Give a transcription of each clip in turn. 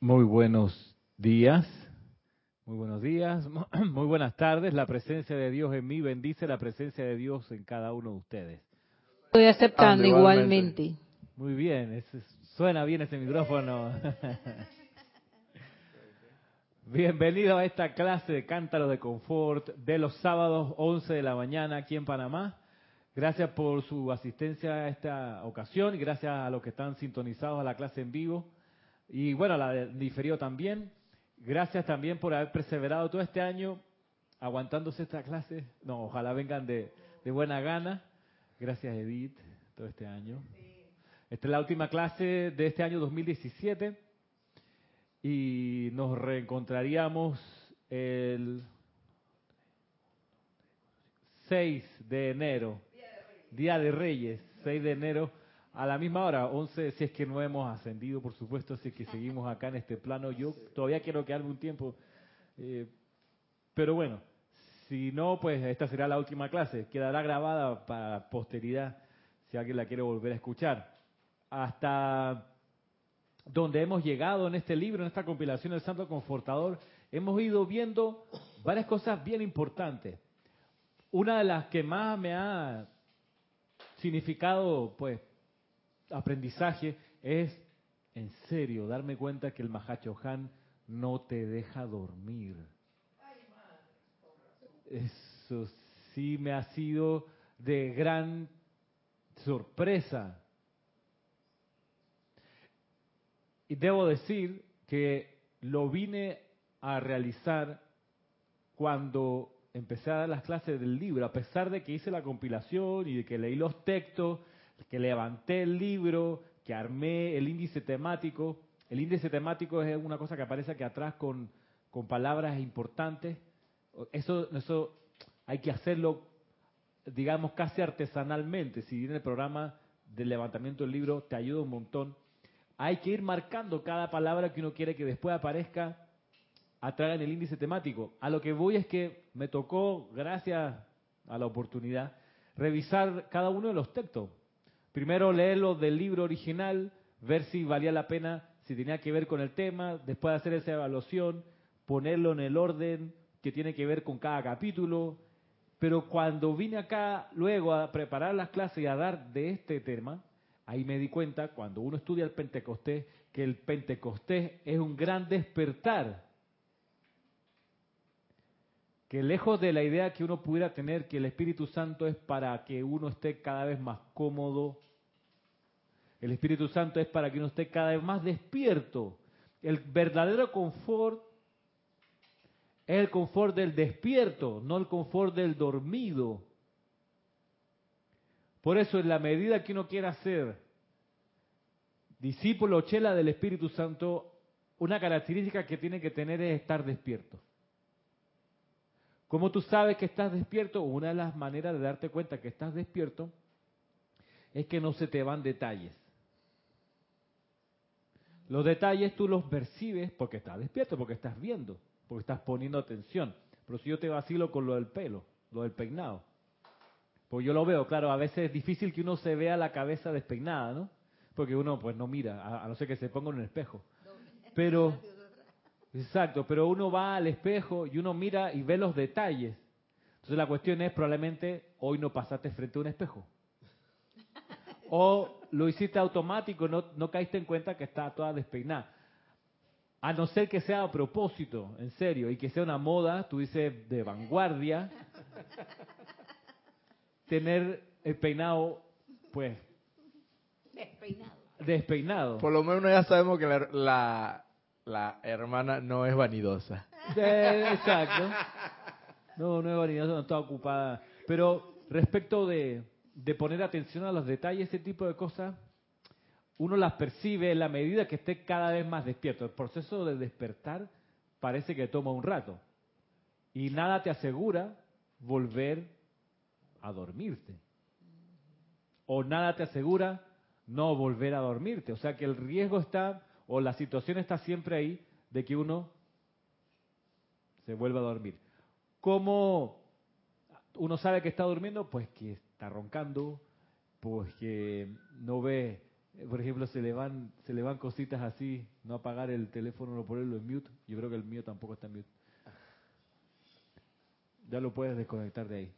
Muy buenos días, muy buenos días, muy buenas tardes. La presencia de Dios en mí bendice la presencia de Dios en cada uno de ustedes. Estoy aceptando igualmente. Muy bien, suena bien ese micrófono. Bienvenido a esta clase de Cántaro de Confort de los sábados 11 de la mañana aquí en Panamá. Gracias por su asistencia a esta ocasión y gracias a los que están sintonizados a la clase en vivo. Y bueno, la diferió también. Gracias también por haber perseverado todo este año aguantándose esta clase. No, ojalá vengan de, buena gana. Gracias Edith, todo este año. Esta es la última clase de este año 2017 y nos reencontraríamos el 6 de enero Día de Reyes, 6 de enero, a la misma hora, 11, si es que no hemos ascendido, por supuesto, si es que seguimos acá en este plano. Yo todavía quiero quedarme un tiempo, eh, pero bueno, si no, pues esta será la última clase. Quedará grabada para posteridad, si alguien la quiere volver a escuchar. Hasta donde hemos llegado en este libro, en esta compilación del Santo Confortador, hemos ido viendo varias cosas bien importantes. Una de las que más me ha significado, pues, aprendizaje es, en serio, darme cuenta que el Mahacho Han no te deja dormir. Eso sí me ha sido de gran sorpresa. Y debo decir que lo vine a realizar cuando empecé a dar las clases del libro, a pesar de que hice la compilación y de que leí los textos, que levanté el libro, que armé el índice temático. El índice temático es una cosa que aparece aquí atrás con, con palabras importantes. Eso, eso hay que hacerlo, digamos, casi artesanalmente. Si viene el programa del levantamiento del libro, te ayuda un montón. Hay que ir marcando cada palabra que uno quiere que después aparezca atrás en el índice temático. A lo que voy es que me tocó, gracias a la oportunidad, revisar cada uno de los textos. Primero leerlo del libro original, ver si valía la pena, si tenía que ver con el tema, después hacer esa evaluación, ponerlo en el orden que tiene que ver con cada capítulo. Pero cuando vine acá luego a preparar las clases y a dar de este tema, ahí me di cuenta, cuando uno estudia el Pentecostés, que el Pentecostés es un gran despertar que lejos de la idea que uno pudiera tener que el Espíritu Santo es para que uno esté cada vez más cómodo, el Espíritu Santo es para que uno esté cada vez más despierto. El verdadero confort es el confort del despierto, no el confort del dormido. Por eso, en la medida que uno quiera ser discípulo chela del Espíritu Santo, una característica que tiene que tener es estar despierto. ¿Cómo tú sabes que estás despierto? Una de las maneras de darte cuenta que estás despierto es que no se te van detalles. Los detalles tú los percibes porque estás despierto, porque estás viendo, porque estás poniendo atención. Pero si yo te vacilo con lo del pelo, lo del peinado, pues yo lo veo, claro, a veces es difícil que uno se vea la cabeza despeinada, ¿no? Porque uno pues no mira, a, no ser que se ponga en el espejo. Pero Exacto, pero uno va al espejo y uno mira y ve los detalles. Entonces la cuestión es probablemente hoy no pasaste frente a un espejo. O lo hiciste automático, no, no caíste en cuenta que está toda despeinada. A no ser que sea a propósito, en serio, y que sea una moda, tú dices, de vanguardia, tener el peinado, pues... Despeinado. Despeinado. Por lo menos ya sabemos que la la hermana no es vanidosa. exacto. No, no es vanidosa, no está ocupada. Pero respecto de, de poner atención a los detalles, ese tipo de cosas, uno las percibe en la medida que esté cada vez más despierto. El proceso de despertar parece que toma un rato. Y nada te asegura volver a dormirte. O nada te asegura no volver a dormirte. O sea que el riesgo está o la situación está siempre ahí de que uno se vuelva a dormir. ¿Cómo uno sabe que está durmiendo? Pues que está roncando, pues que no ve por ejemplo, se le van se le van cositas así, no apagar el teléfono, no ponerlo en mute. Yo creo que el mío tampoco está en mute. Ya lo puedes desconectar de ahí.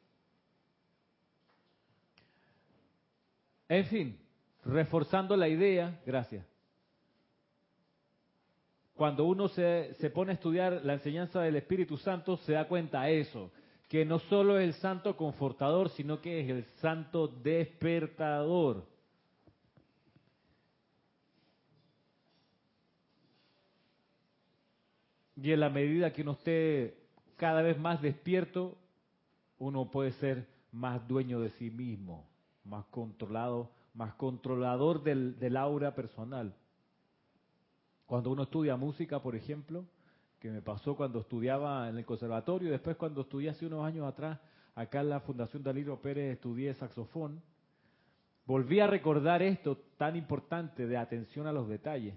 En fin, reforzando la idea, gracias. Cuando uno se, se pone a estudiar la enseñanza del Espíritu Santo, se da cuenta de eso, que no solo es el santo confortador, sino que es el santo despertador. Y en la medida que uno esté cada vez más despierto, uno puede ser más dueño de sí mismo, más controlado, más controlador del, del aura personal. Cuando uno estudia música, por ejemplo, que me pasó cuando estudiaba en el conservatorio, después cuando estudié hace unos años atrás, acá en la Fundación Dalilo Pérez estudié saxofón, volví a recordar esto tan importante de atención a los detalles.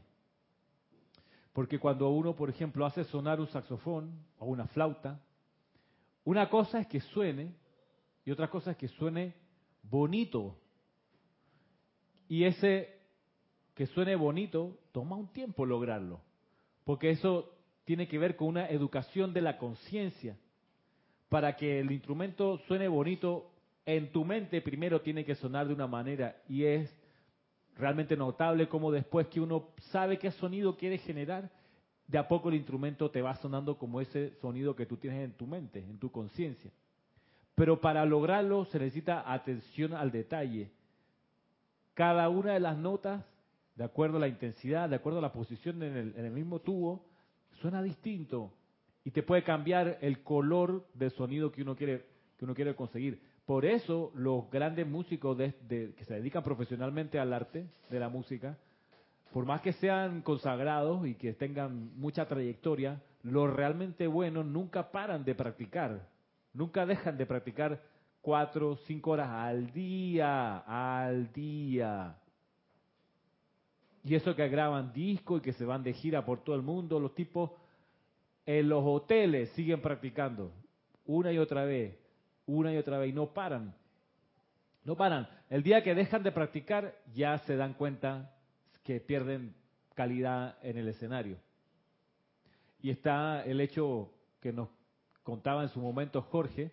Porque cuando uno, por ejemplo, hace sonar un saxofón o una flauta, una cosa es que suene y otra cosa es que suene bonito. Y ese que suene bonito toma un tiempo lograrlo, porque eso tiene que ver con una educación de la conciencia. Para que el instrumento suene bonito, en tu mente primero tiene que sonar de una manera y es realmente notable como después que uno sabe qué sonido quiere generar, de a poco el instrumento te va sonando como ese sonido que tú tienes en tu mente, en tu conciencia. Pero para lograrlo se necesita atención al detalle. Cada una de las notas, de acuerdo a la intensidad, de acuerdo a la posición en el, en el mismo tubo, suena distinto y te puede cambiar el color del sonido que uno quiere que uno quiere conseguir. Por eso los grandes músicos de, de, que se dedican profesionalmente al arte de la música, por más que sean consagrados y que tengan mucha trayectoria, los realmente buenos nunca paran de practicar, nunca dejan de practicar cuatro, cinco horas al día, al día. Y eso que graban discos y que se van de gira por todo el mundo, los tipos en los hoteles siguen practicando una y otra vez, una y otra vez, y no paran. No paran. El día que dejan de practicar ya se dan cuenta que pierden calidad en el escenario. Y está el hecho que nos contaba en su momento Jorge,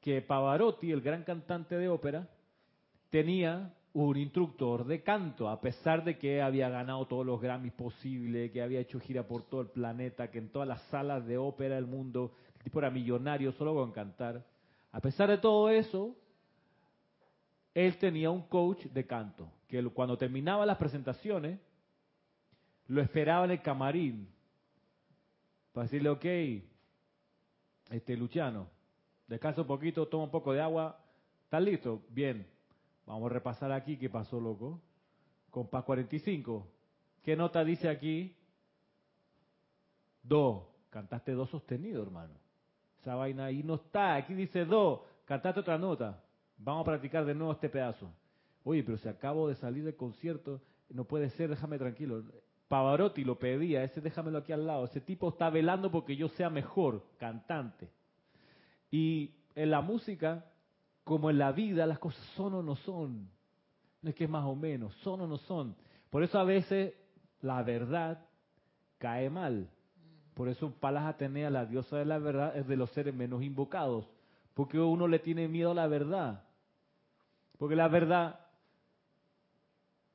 que Pavarotti, el gran cantante de ópera, tenía un instructor de canto, a pesar de que había ganado todos los Grammys posibles, que había hecho gira por todo el planeta, que en todas las salas de ópera del mundo, el tipo era millonario solo con cantar. A pesar de todo eso, él tenía un coach de canto, que cuando terminaba las presentaciones, lo esperaba en el camarín, para decirle, ok, este Luciano, descansa un poquito, toma un poco de agua, ¿estás listo? Bien, vamos a repasar aquí qué pasó, loco. Compás 45, ¿qué nota dice aquí? Do, cantaste do sostenido, hermano. Esa vaina ahí no está, aquí dice do, cantaste otra nota. Vamos a practicar de nuevo este pedazo. Oye, pero si acabo de salir del concierto, no puede ser, déjame tranquilo. Pavarotti lo pedía, ese déjamelo aquí al lado. Ese tipo está velando porque yo sea mejor cantante. Y en la música, como en la vida, las cosas son o no son. No es que es más o menos, son o no son. Por eso a veces la verdad cae mal. Por eso Palas Atenea, la diosa de la verdad, es de los seres menos invocados. Porque uno le tiene miedo a la verdad. Porque la verdad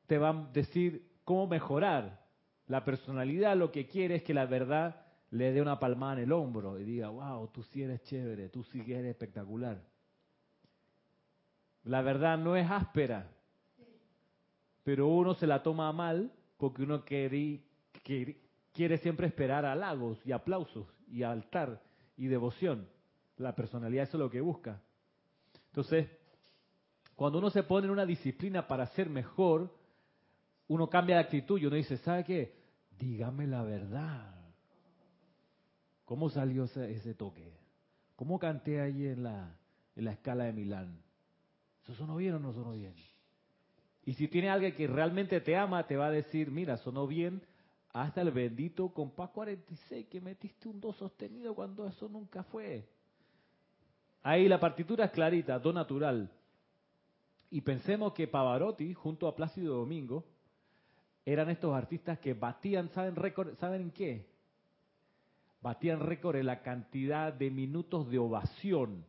te va a decir cómo mejorar. La personalidad lo que quiere es que la verdad le dé una palmada en el hombro y diga, wow, tú sí eres chévere, tú sí eres espectacular. La verdad no es áspera, pero uno se la toma mal porque uno quiere, quiere siempre esperar halagos y aplausos y altar y devoción. La personalidad es lo que busca. Entonces, cuando uno se pone en una disciplina para ser mejor, uno cambia de actitud y uno dice, ¿sabe qué? Dígame la verdad. ¿Cómo salió ese, ese toque? ¿Cómo canté ahí en la, en la escala de Milán? ¿Eso sonó bien o no sonó bien? Y si tiene alguien que realmente te ama, te va a decir, mira, sonó bien hasta el bendito compás 46 que metiste un do sostenido cuando eso nunca fue. Ahí la partitura es clarita, do natural. Y pensemos que Pavarotti, junto a Plácido Domingo, eran estos artistas que batían, ¿saben récord, ¿saben en qué? Batían récord en la cantidad de minutos de ovación.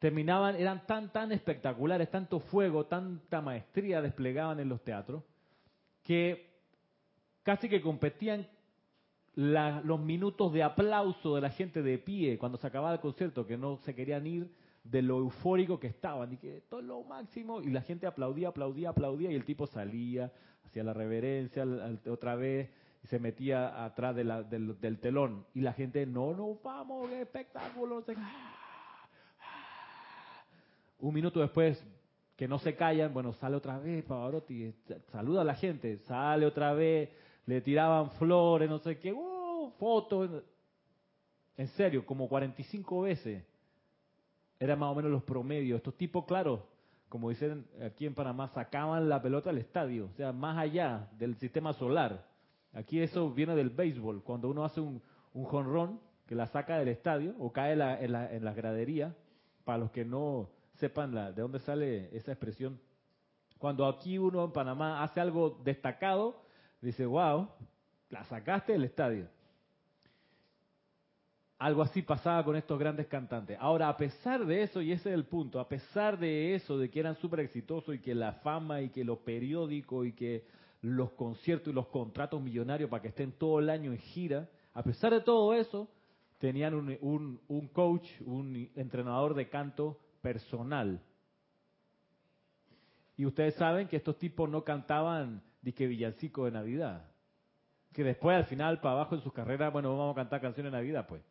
Terminaban, eran tan, tan espectaculares, tanto fuego, tanta maestría desplegaban en los teatros, que casi que competían los minutos de aplauso de la gente de pie cuando se acababa el concierto, que no se querían ir de lo eufórico que estaban y que todo es lo máximo y la gente aplaudía, aplaudía, aplaudía y el tipo salía, hacía la reverencia otra vez y se metía atrás del, del telón y la gente no, no, vamos, qué espectáculo. Un minuto después que no se callan, bueno, sale otra vez Pavarotti, saluda a la gente, sale otra vez, le tiraban flores, no sé qué, fotos. En serio, como 45 veces. Eran más o menos los promedios. Estos tipos, claro, como dicen aquí en Panamá, sacaban la pelota al estadio, o sea, más allá del sistema solar. Aquí eso viene del béisbol. Cuando uno hace un, un jonrón que la saca del estadio o cae la- en, la, en las graderías, para los que no sepan de dónde sale esa expresión. Cuando aquí uno en Panamá hace algo destacado, dice, wow, la sacaste del estadio. Algo así pasaba con estos grandes cantantes. Ahora, a pesar de eso, y ese es el punto, a pesar de eso, de que eran súper exitosos y que la fama y que los periódicos y que los conciertos y los contratos millonarios para que estén todo el año en gira, a pesar de todo eso, tenían un- un coach, un entrenador de canto personal. Y ustedes saben que estos tipos no cantaban disque villancico de Navidad. Que después, al final, para abajo en sus carreras, bueno, vamos a cantar canciones de Navidad, pues.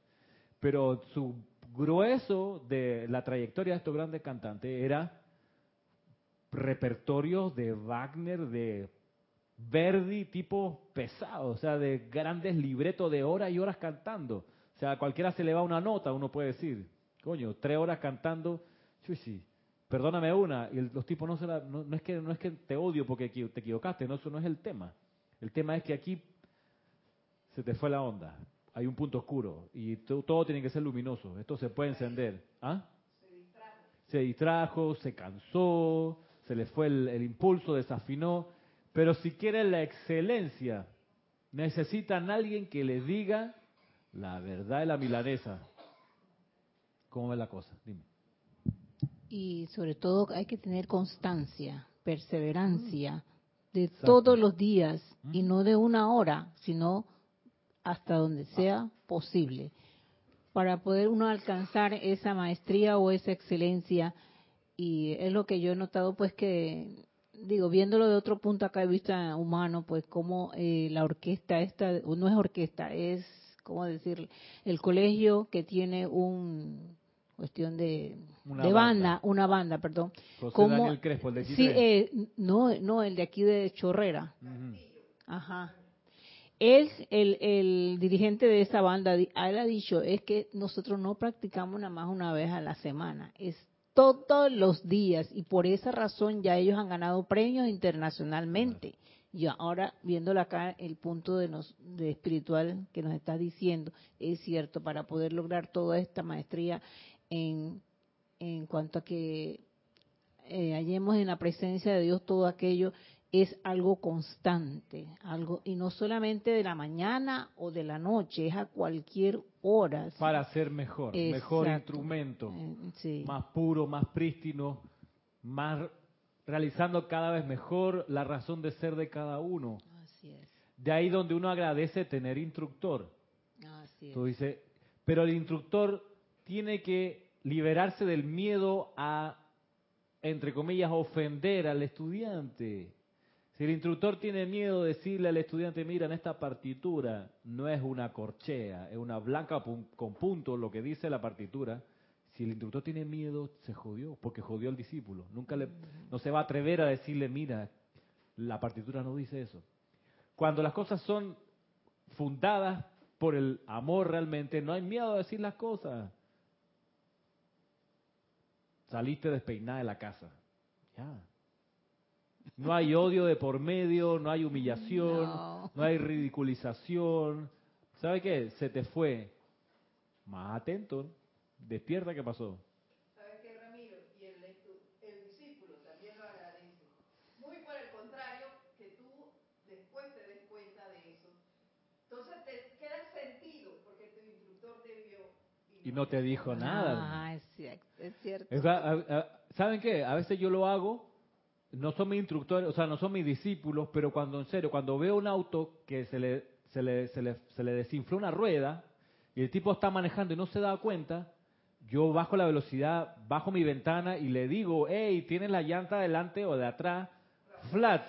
Pero su grueso de la trayectoria de estos grandes cantantes era repertorios de Wagner, de Verdi, tipo pesado, o sea, de grandes libretos de horas y horas cantando. O sea, a cualquiera se le va una nota, uno puede decir, coño, tres horas cantando, sí, perdóname una, y los tipos no se la, no, no es que no es que te odio porque te equivocaste, no, eso no es el tema. El tema es que aquí se te fue la onda, hay un punto oscuro y to- todo tiene que ser luminoso, esto se puede encender. ¿Ah? Se distrajo, se cansó, se le fue el, impulso, desafinó, pero si quieren la excelencia, necesitan alguien que les diga la verdad de la milanesa. ¿Cómo es la cosa? Dime. Y sobre todo hay que tener constancia, perseverancia, de Exacto. todos los días y Mm. no de una hora, sino hasta donde sea posible, para poder uno alcanzar esa maestría o esa excelencia. Y es lo que yo he notado, pues que, digo, viéndolo de otro punto acá de vista humano, pues como eh, la orquesta esta, no es orquesta, es, ¿cómo decir? El colegio que tiene un cuestión de, Una de banda. banda, una banda, perdón. José ¿Cómo- Daniel Crespo, el de Sí, eh, no, no, el de aquí de Chorrera. Ajá. Él, el, el dirigente de esa banda, él ha dicho, es que nosotros no practicamos nada más una vez a la semana, es todos los días y por esa razón ya ellos han ganado premios internacionalmente. Y ahora, viéndolo acá, el punto de, nos, de espiritual que nos está diciendo, es cierto, para poder lograr toda esta maestría en, en cuanto a que eh, hallemos en la presencia de Dios todo aquello es algo constante, algo y no solamente de la mañana o de la noche, es a cualquier hora. Para ser mejor, mejor instrumento, Eh, sí. más puro, más prístino, más realizando cada vez mejor la razón de ser de cada uno. Así es, De ahí donde uno agradece tener instructor. así es. Tú dices, pero el instructor tiene que liberarse del miedo a, entre comillas, ofender al estudiante. Si el instructor tiene miedo de decirle al estudiante, mira, en esta partitura no es una corchea, es una blanca con puntos, lo que dice la partitura. Si el instructor tiene miedo, se jodió, porque jodió al discípulo. Nunca le, no se va a atrever a decirle, mira, la partitura no dice eso. Cuando las cosas son fundadas por el amor realmente, no hay miedo a decir las cosas. Saliste despeinada de la casa. Ya. No hay odio de por medio, no hay humillación, No. no, hay ridiculización. ¿Sabe qué? Se te fue. Más atento. Despierta, ¿qué pasó? ¿Sabes qué, Ramiro? Y el, estu- el discípulo también lo agradece. Muy por el contrario, Entonces te queda sentido porque tu instructor te vio. Y no te dijo nada. Ah, es cierto. Es cierto. Es va- a- a- ¿Saben qué? A veces yo lo hago, no son mis instructores, o sea, no son mis discípulos, pero cuando en serio, cuando veo un auto que se le, se le, se le, se le desinfló una rueda y el tipo está manejando y no se da cuenta, yo bajo la velocidad, bajo mi ventana y le digo, hey, tienes la llanta adelante o de atrás, flat,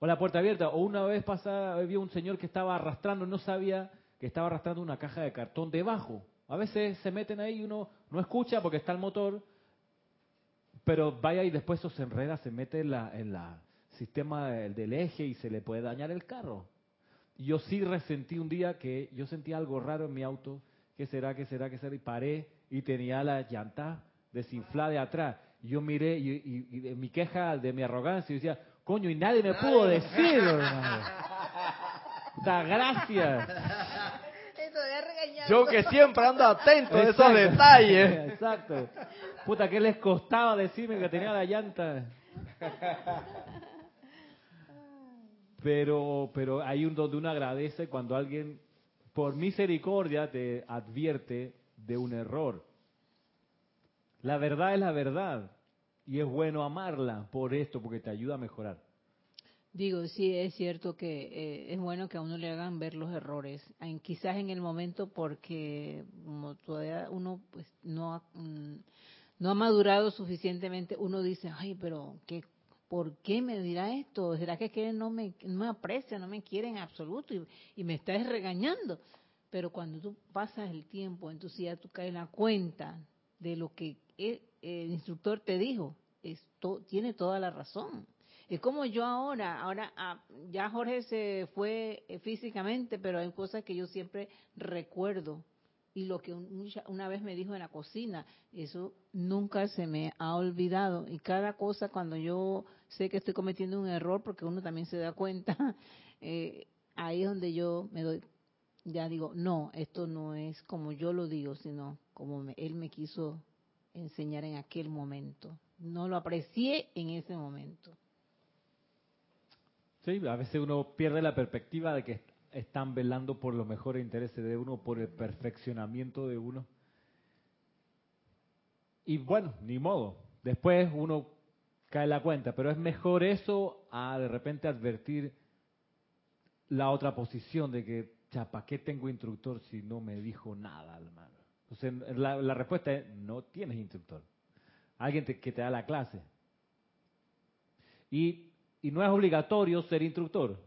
o la puerta abierta. O una vez pasada había un señor que estaba arrastrando, no sabía que estaba arrastrando una caja de cartón debajo. A veces se meten ahí y uno no escucha porque está el motor, pero vaya y después eso se enreda, se mete en la, en la sistema del, del eje y se le puede dañar el carro. Yo sí resentí un día que yo sentí algo raro en mi auto, ¿qué será, qué será, qué será? Y paré y tenía la llanta desinflada de atrás. Y yo miré y, y- mi queja, de mi arrogancia, y decía, coño, y nadie me pudo decir, hermano. Da gracias. Yo que siempre ando atento a esos detalles. Exacto. Puta, ¿qué les costaba decirme que tenía la llanta? Pero, pero hay un donde uno agradece cuando alguien, por misericordia, te advierte de un error. La verdad es la verdad. Y es bueno amarla por esto, porque te ayuda a mejorar. Digo, sí, es cierto que eh, es bueno que a uno le hagan ver los errores, quizás en el momento porque como todavía uno pues no ha, mm, no ha madurado suficientemente, uno dice, ay, pero ¿qué, ¿por qué me dirá esto? ¿Será que, no, me, aprecia, no me quiere en absoluto y, me está regañando? Pero cuando tú pasas el tiempo, entonces ya tú caes en la cuenta de lo que el, el instructor te dijo, esto tiene toda la razón. Es como yo ahora, ahora ah, ya Jorge se fue eh, físicamente, pero hay cosas que yo siempre recuerdo. Y lo que una vez me dijo en la cocina, eso nunca se me ha olvidado. Y cada cosa cuando yo sé que estoy cometiendo un error, porque uno también se da cuenta, eh, ahí es donde yo me doy, ya digo, no, esto no es como yo lo digo, sino como me- él me quiso enseñar en aquel momento. No lo aprecié en ese momento. Sí, a veces uno pierde la perspectiva de que están velando por los mejores intereses de uno, por el perfeccionamiento de uno. Y bueno, ni modo. Después uno cae la cuenta, pero es mejor eso a de repente advertir la otra posición de que, ¿para qué tengo instructor si no me dijo nada, hermano? Entonces, la, respuesta es, no tienes instructor. Alguien que te da la clase. Y, y no es obligatorio ser instructor,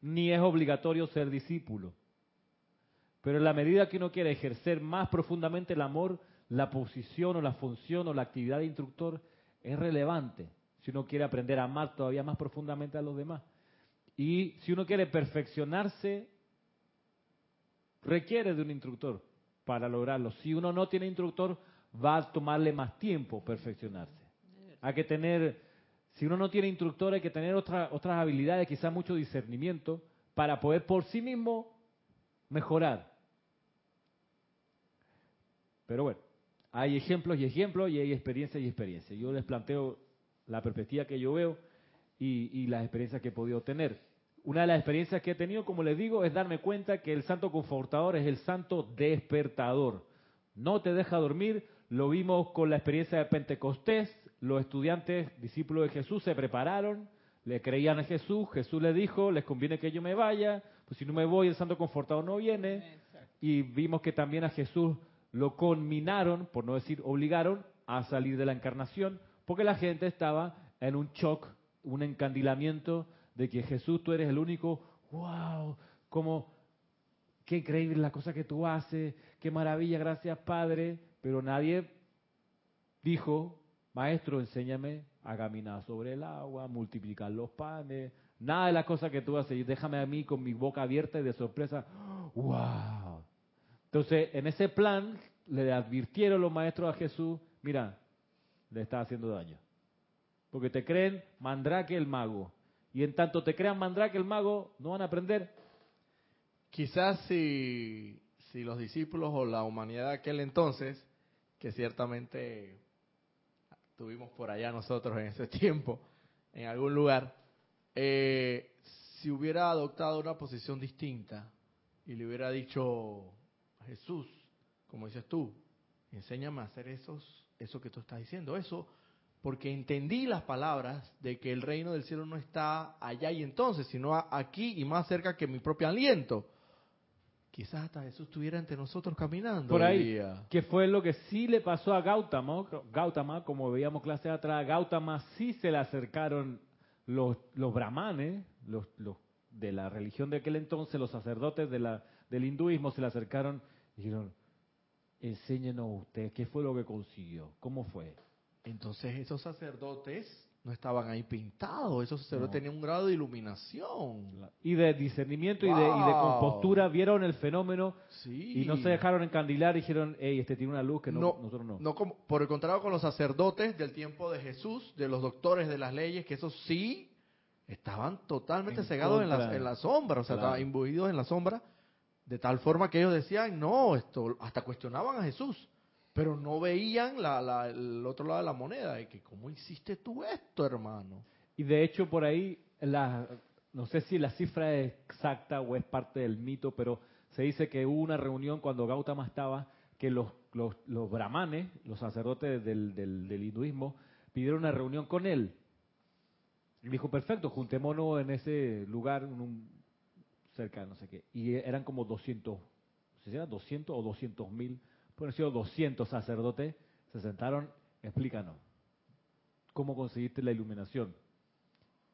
ni es obligatorio ser discípulo. Pero en la medida que uno quiere ejercer más profundamente el amor, la posición o la función o la actividad de instructor es relevante. Si uno quiere aprender a amar todavía más profundamente a los demás. Y si uno quiere perfeccionarse, requiere de un instructor para lograrlo. Si uno no tiene instructor, va a tomarle más tiempo perfeccionarse. Hay que tener, si uno no tiene instructor, hay que tener otra- otras habilidades, quizás mucho discernimiento, para poder por sí mismo mejorar. Pero bueno, hay ejemplos y ejemplos y hay experiencias y experiencias. Yo les planteo la perspectiva que yo veo y, y las experiencias que he podido tener. Una de las experiencias que he tenido, como les digo, es darme cuenta que el santo confortador es el santo despertador. No te deja dormir. Lo vimos con la experiencia de Pentecostés. Los estudiantes, discípulos de Jesús, se prepararon, le creían a Jesús. Jesús le dijo, les conviene que yo me vaya, pues si no me voy, el santo confortador no viene. Y vimos que también a Jesús lo conminaron, por no decir obligaron, a salir de la encarnación, porque la gente estaba en un shock, un encandilamiento de que Jesús, tú eres el único, wow, como, qué increíble la cosa que tú haces, qué maravilla, gracias Padre, pero nadie dijo, maestro, enséñame a caminar sobre el agua, multiplicar los panes, nada de las cosas que tú haces, déjame a mí con mi boca abierta y de sorpresa, wow. Entonces, en ese plan, le advirtieron los maestros a Jesús, mira, le está haciendo daño. Porque te creen Mandrake el mago. Y en tanto te crean Mandrake el mago, no van a aprender. Quizás si, si los discípulos o la humanidad de aquel entonces, que ciertamente tuvimos por allá nosotros en ese tiempo, en algún lugar, eh, si hubiera adoptado una posición distinta y le hubiera dicho Jesús, como dices tú, enséñame a hacer esos, eso que tú estás diciendo, eso, porque entendí las palabras de que el reino del cielo no está allá y entonces, sino aquí y más cerca que mi propio aliento. Quizás hasta Jesús estuviera entre nosotros caminando. Por ahí, diría. que fue lo que sí le pasó a Gautama, Gautama, como veíamos clase atrás, Gautama sí se le acercaron los, los brahmanes, los, los de la religión de aquel entonces, los sacerdotes de la, del hinduismo se le acercaron y dijeron, enséñenos usted, ¿qué fue lo que consiguió? ¿Cómo fue? Entonces esos sacerdotes no estaban ahí pintados, esos sacerdotes No. tenían un grado de iluminación. Y de discernimiento y, de, y de compostura vieron el fenómeno Sí. y no se dejaron encandilar y dijeron, hey, este tiene una luz que no, No, nosotros no. No como- por el contrario con los sacerdotes del tiempo de Jesús, de los doctores de las leyes, que esos sí estaban totalmente En cegados en la, en la sombra, o sea, Claro. estaban imbuidos en la sombra, de tal forma que ellos decían, no, esto, hasta cuestionaban a Jesús, pero no veían la, la- el otro lado de la moneda, de que, ¿cómo hiciste tú esto, hermano? Y de hecho por ahí, la, no sé si la cifra es exacta o es parte del mito, pero se dice que hubo una reunión cuando Gautama estaba, que los, los, los brahmanes, los sacerdotes del, del, hinduismo, pidieron una reunión con él. Y dijo, perfecto, juntémonos en ese lugar, en un, cerca, no sé qué. Y eran como 200, no sé si eran 200 o 200 mil, pueden haber sido 200 sacerdotes, se sentaron, explícanos, ¿cómo conseguiste la iluminación?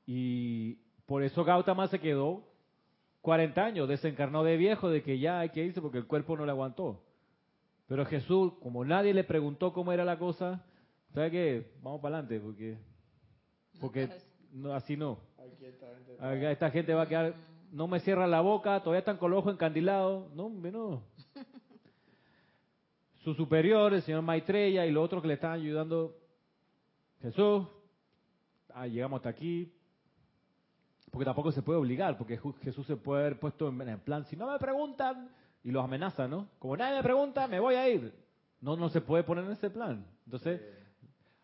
Y por eso Gautama se quedó 40 años, desencarnó de viejo, de que ya hay que irse porque el cuerpo no le aguantó. Pero Jesús, como nadie le preguntó cómo era la cosa, ¿sabe qué? Vamos para adelante, porque, porque no, así no. Esta gente va a quedar, no me cierran la boca, todavía están con los ojos encandilados. No, hombre, no. Su superior, el señor Maitreya y los otros que le estaban ayudando, Jesús, ah, llegamos hasta aquí, porque tampoco se puede obligar, porque Jesús se puede haber puesto en, en plan, si no me preguntan, y los amenaza, ¿no? Como nadie me pregunta, me voy a ir. No, no se puede poner en ese plan. Entonces,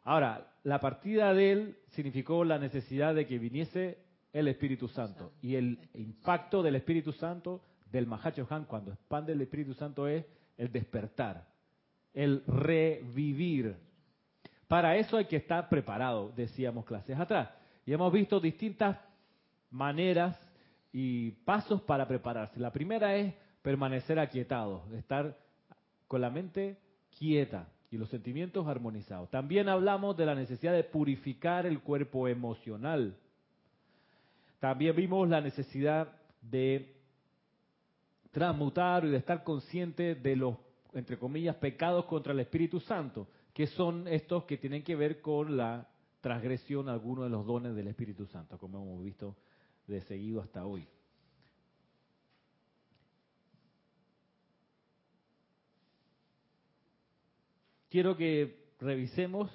ahora, la partida de él significó la necesidad de que viniese el Espíritu Santo. Y el impacto del Espíritu Santo, del Mahacho Han, cuando expande el Espíritu Santo, es el despertar, el revivir. Para eso hay que estar preparado, decíamos clases atrás. Y hemos visto distintas maneras y pasos para prepararse. La primera es permanecer aquietados, estar con la mente quieta y los sentimientos armonizados. También hablamos de la necesidad de purificar el cuerpo emocional. También vimos la necesidad de transmutar y de estar consciente de los, entre comillas, pecados contra el Espíritu Santo, que son estos que tienen que ver con la transgresión a alguno de los dones del Espíritu Santo, como hemos visto de seguido hasta hoy. Quiero que revisemos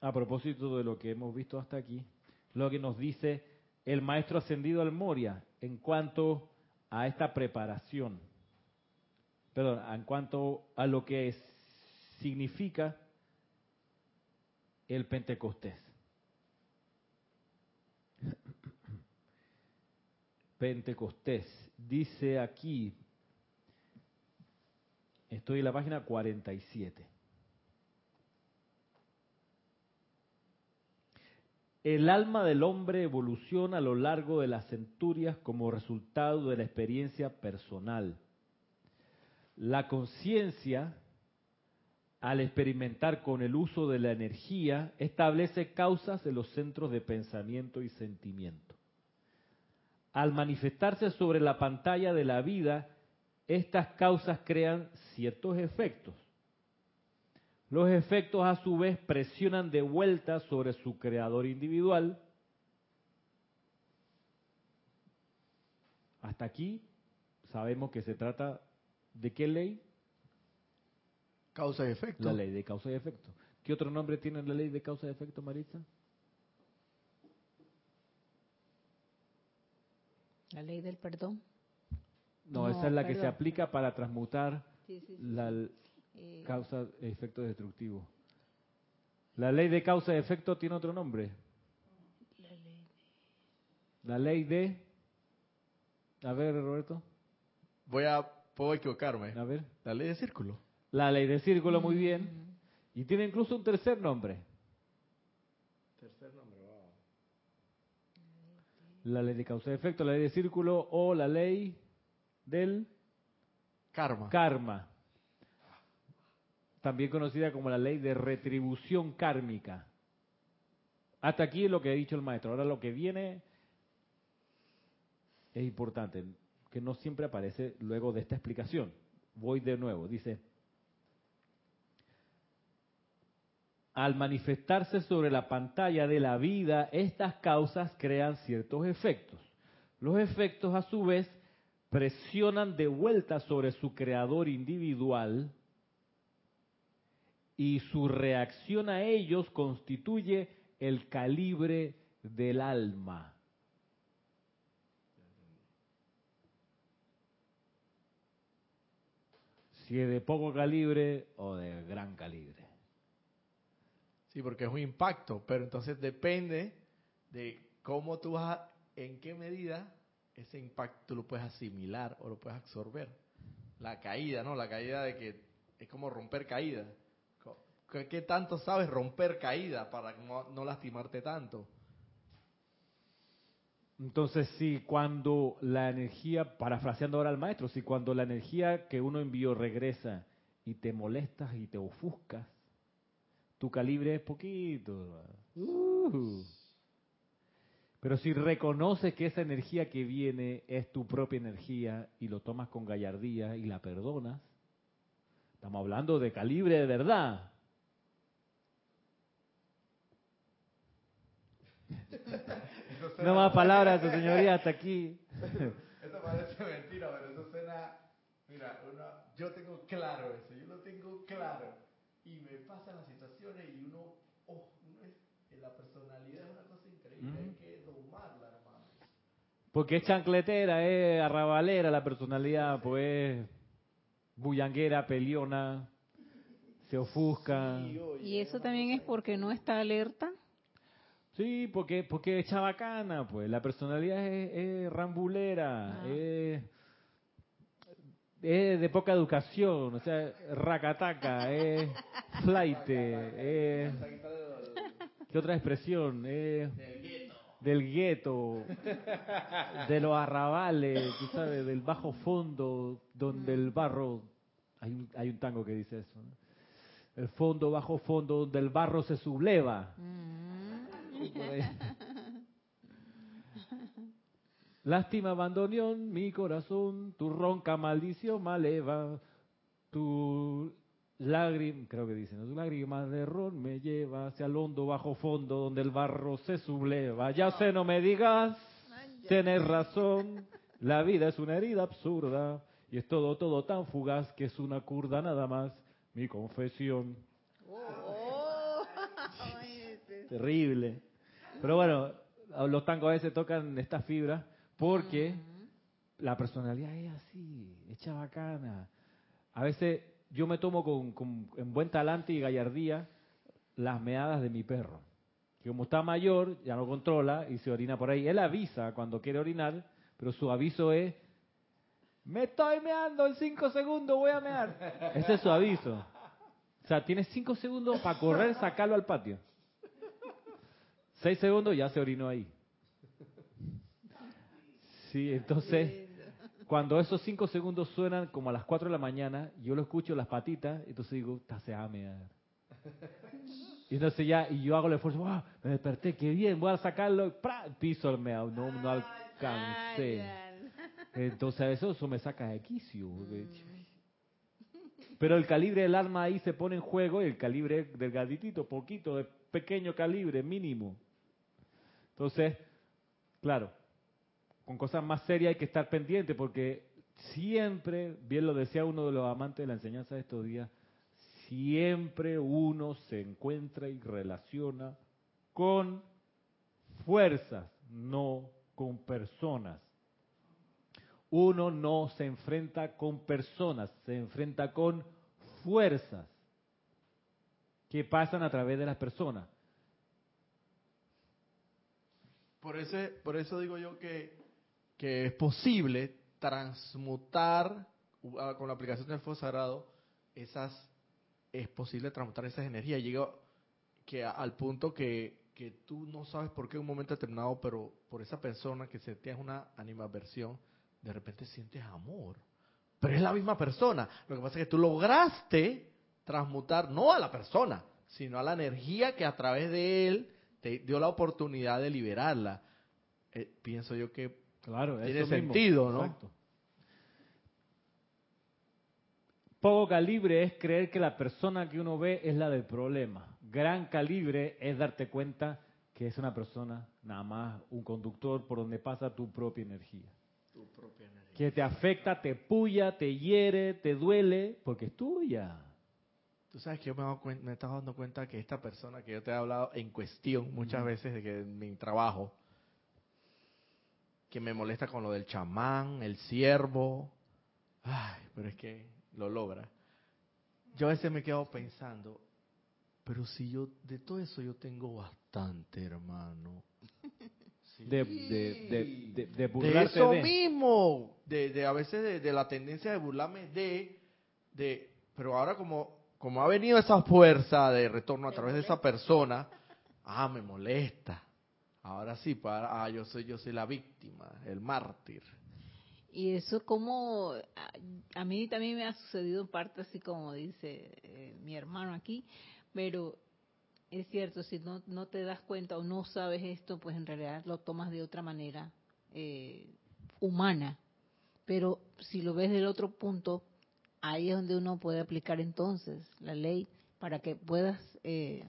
a propósito de lo que hemos visto hasta aquí, lo que nos dice el maestro ascendido al Moria en cuanto a esta preparación, perdón, en cuanto a lo que significa el Pentecostés. Pentecostés, dice aquí, estoy en la página 47. El alma del hombre evoluciona a lo largo de las centurias como resultado de la experiencia personal. La conciencia, al experimentar con el uso de la energía, establece causas en los centros de pensamiento y sentimiento. Al manifestarse sobre la pantalla de la vida, estas causas crean ciertos efectos. Los efectos a su vez presionan de vuelta sobre su creador individual. Hasta aquí sabemos que se trata de qué ley? Causa y efecto. La ley de causa y efecto. ¿Qué otro nombre tiene la ley de causa y efecto, Maritza? La ley del perdón. No, No, esa es la que se aplica para transmutar Sí, sí, sí. la Eh, causa efecto destructivo. La ley de causa y efecto tiene otro nombre. La ley de... A ver, Roberto. Voy a, puedo equivocarme. A ver. La ley de círculo. La ley de círculo, muy bien. Y tiene incluso un tercer nombre. Tercer nombre, wow. La ley de causa y efecto, la ley de círculo o la ley del Karma. karma. También conocida como la ley de retribución kármica. Hasta aquí es lo que ha dicho el maestro. Ahora lo que viene es importante, que no siempre aparece luego de esta explicación. Voy de nuevo. Dice, al manifestarse sobre la pantalla de la vida, estas causas crean ciertos efectos. Los efectos, a su vez, presionan de vuelta sobre su creador individual y su reacción a ellos constituye el calibre del alma. Si es de poco calibre o de gran calibre. Sí, porque es un impacto, pero entonces depende de cómo tú vas, a- en qué medida ese impacto lo puedes asimilar o lo puedes absorber. La caída, ¿no? La caída de que es como romper caída. Co- ¿Qué, qué tanto sabes romper caída para no, no lastimarte tanto? Entonces, si cuando la energía, parafraseando ahora al maestro, si cuando la energía que uno envió regresa y te molestas y te ofuscas, tu calibre es poquito. Uh. Pero si reconoces que esa energía que viene es tu propia energía y lo tomas con gallardía y la perdonas, estamos hablando de calibre de verdad. No más palabras, tu señoría, hasta aquí. Eso parece mentira, pero eso suena... Mira, uno, yo tengo claro eso, yo lo tengo claro. Y me pasan las situaciones y uno... Oh, uno es, la personalidad es una cosa increíble, hay que domarla, hermano. Porque es chancletera, es arrabalera la personalidad, pues es bullanguera, peliona, se ofusca. Sí, oye, Y eso también es porque no está alerta. Sí, porque porque es chabacana, pues la personalidad es, es rambulera, Ah. es, es de poca educación, o sea, racataca, es flight, es... ¿Qué otra expresión? Es del gueto, de los arrabales, tú sabes, del bajo fondo, donde el barro, hay un, hay un tango que dice eso, ¿no? el fondo, bajo fondo, donde el barro se subleva. Por ahí. Lástima, abandonación, mi corazón, tu ronca maldición maleva, tu lágrima, creo que dicen, tu lágrima de ron me lleva hacia el hondo bajo fondo donde el barro se subleva. Ya sé, no me digas, tienes razón, la vida es una herida absurda y es todo, todo tan fugaz que es una curda nada más, mi confesión. Terrible. Pero bueno, los tangos a veces tocan estas fibras porque la personalidad es así, es chabacana. A veces yo me tomo con, con- en buen talante y gallardía las meadas de mi perro. Que como está mayor, ya no controla y se orina por ahí. Él avisa cuando quiere orinar, pero su aviso es, me estoy meando en cinco segundos, voy a mear. Ese es su aviso. O sea, tienes cinco segundos para correr, sacarlo al patio. Seis segundos ya se orinó ahí. Sí, entonces, cuando esos cinco segundos suenan como a las cuatro de la mañana, yo lo escucho las patitas, entonces digo, "Ta, se va a mear". Y entonces ya, y yo hago el esfuerzo, "Ah, me desperté, qué bien, voy a sacarlo, ¡pra! piso el meao, no, no alcancé. Entonces eso, eso me saca de quicio. porque- Pero el calibre del arma ahí se pone en juego, y el calibre del gatitito, poquito, de pequeño calibre, mínimo. Entonces, claro, con cosas más serias hay que estar pendiente porque siempre, bien lo decía uno de los amantes de la enseñanza de estos días, siempre uno se encuentra y relaciona con fuerzas, no con personas. Uno no se enfrenta con personas, se enfrenta con fuerzas. que pasan a través de las personas. Por, ese, por eso digo yo que, que es posible transmutar uh, con la aplicación del fuego sagrado esas es posible transmutar esas energías. Llega que al punto que, que tú no sabes por qué en un momento determinado pero por esa persona que sentías una animadversión de repente sientes amor. Pero es la misma persona. Lo que pasa es que tú lograste transmutar no a la persona sino a la energía que a través de él te dio la oportunidad de liberarla Eh, pienso yo que Claro, Tiene eso mismo. sentido, ¿no? Exacto. Poco calibre es creer que la persona que uno ve es la del problema. Gran calibre es darte cuenta que es una persona, nada más un conductor por donde pasa tu propia energía. Que te afecta, te puya, te hiere, te duele, porque es tuya. Tú sabes que yo me, he me estado dando cuenta que esta persona que yo te he hablado en cuestión muchas veces de que en mi trabajo, que me molesta con lo del chamán, el siervo, ay, pero es que lo logra. Yo a veces me he quedado pensando, pero si yo, de todo eso yo tengo bastante, hermano. Sí. De, de, de, de, de De burlarte eso mismo, de, de a veces de, de la tendencia de burlarme de, de, pero ahora como, como ha venido esa fuerza de retorno a través de esa persona, ah, me molesta. Ahora sí, para, ah, yo soy, yo soy la víctima, el mártir. Y eso como a, a mí también me ha sucedido en parte así como dice eh, mi hermano aquí, pero es cierto, si no, no te das cuenta o no sabes esto, pues en realidad lo tomas de otra manera eh, humana. Pero si lo ves del otro punto, ahí es donde uno puede aplicar entonces la ley para que puedas, eh,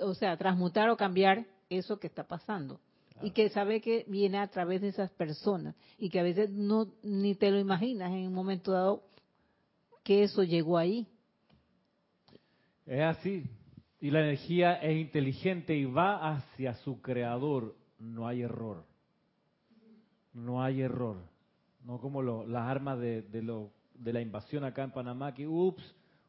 o sea, transmutar o cambiar eso que está pasando. Y que sabe que viene a través de esas personas y que a veces no ni te lo imaginas en un momento dado que eso llegó ahí. Es así. Y la energía es inteligente y va hacia su creador. No hay error. No hay error. No como lo- las armas de, de, lo, de la invasión acá en Panamá, que, ups,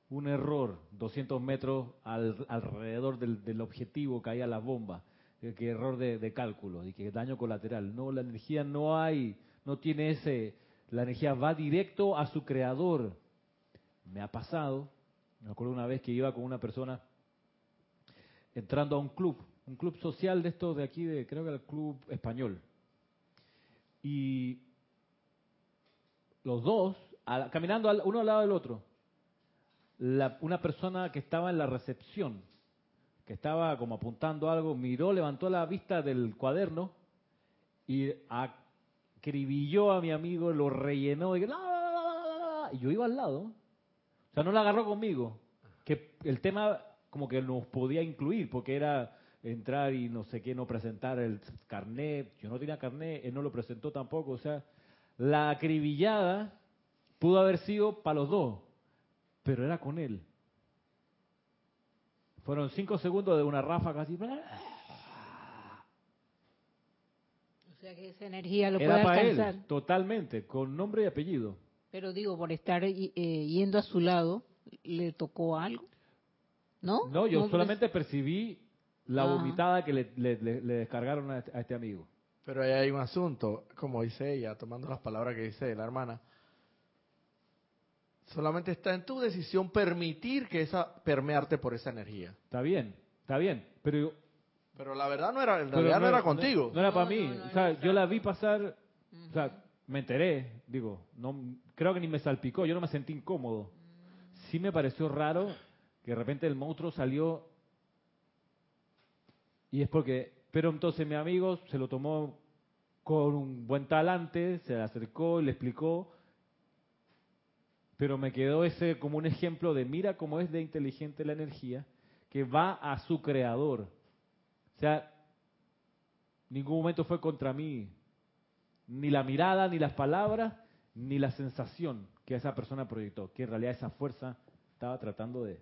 un error, 200 metros al- alrededor del, del objetivo caía la bomba. Que, que error de, de cálculo y que daño colateral. No, la energía no hay, no tiene ese. La energía va directo a su creador. Me ha pasado, me acuerdo una vez que iba con una persona entrando a un club, un club social de estos de aquí, de creo que el club español. Y los dos, al- caminando al- uno al lado del otro, una persona que estaba en la recepción, que estaba como apuntando algo, miró, levantó la vista del cuaderno y acribilló a mi amigo, lo rellenó y, y yo iba al lado. O sea, no la agarró conmigo. Que el tema como que nos podía incluir, porque era entrar y no sé qué, no presentar el carnet. Yo no tenía carnet, él no lo presentó tampoco. O sea, la acribillada pudo haber sido para los dos, pero era con él. Fueron cinco segundos de una ráfaga así. O sea que esa energía lo Era puede para alcanzar. él, totalmente, con nombre y apellido. Pero digo, por estar eh, yendo a su lado, ¿le tocó algo? ¿No? No, yo pues, solamente percibí la Ajá. vomitada que le, le- le- le descargaron a este- a este amigo. Pero ahí hay un asunto, como dice ella, tomando las palabras que dice la hermana. Solamente está en tu decisión permitir que esa permearte por esa energía. Está bien, está bien, pero, yo- Pero la verdad no era, en pero realidad no, era contigo. No, era para no, mí. no, o sea, yo la vi pasar, o sea, me enteré, digo, no creo que ni me salpicó, yo no me sentí incómodo. Sí me pareció raro que de repente el monstruo salió y es porque, pero entonces mi amigo se lo tomó con un buen talante, se le acercó y le explicó, pero me quedó ese como un ejemplo de mira cómo es de inteligente la energía que va a su creador. O sea, ningún momento fue contra mí, ni la mirada, ni las palabras, ni la sensación que esa persona proyectó, que en realidad esa fuerza estaba tratando de,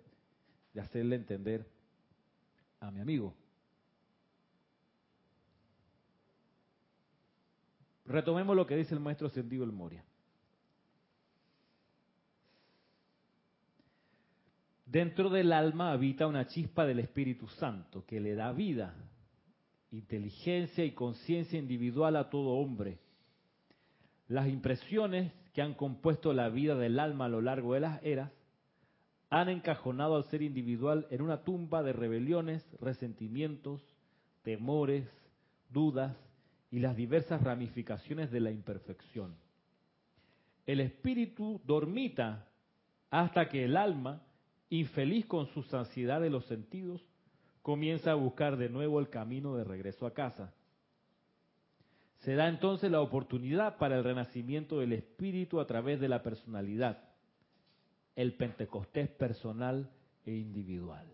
hacerle entender a mi amigo. Retomemos lo que dice el maestro Sendido el Moria. Dentro del alma habita una chispa del Espíritu Santo que le da vida, inteligencia y conciencia individual a todo hombre. Las impresiones que han compuesto la vida del alma a lo largo de las eras han encajonado al ser individual en una tumba de rebeliones, resentimientos, temores, dudas y las diversas ramificaciones de la imperfección. El espíritu dormita hasta que el alma, infeliz con su saciedad de los sentidos, comienza a buscar de nuevo el camino de regreso a casa. Se da entonces la oportunidad para el renacimiento del espíritu a través de la personalidad, el Pentecostés personal e individual.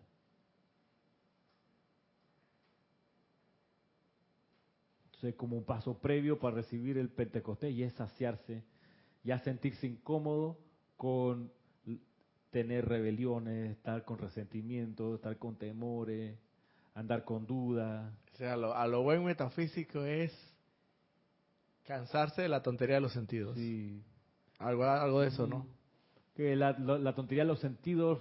Entonces, como un paso previo para recibir el Pentecostés y es saciarse, ya sentirse incómodo con tener rebeliones, estar con resentimiento, estar con temores, andar con dudas. O sea, a lo, a lo buen metafísico es cansarse de la tontería de los sentidos. Sí. Algo, algo de eso, ¿no? Que la, lo- la tontería de los sentidos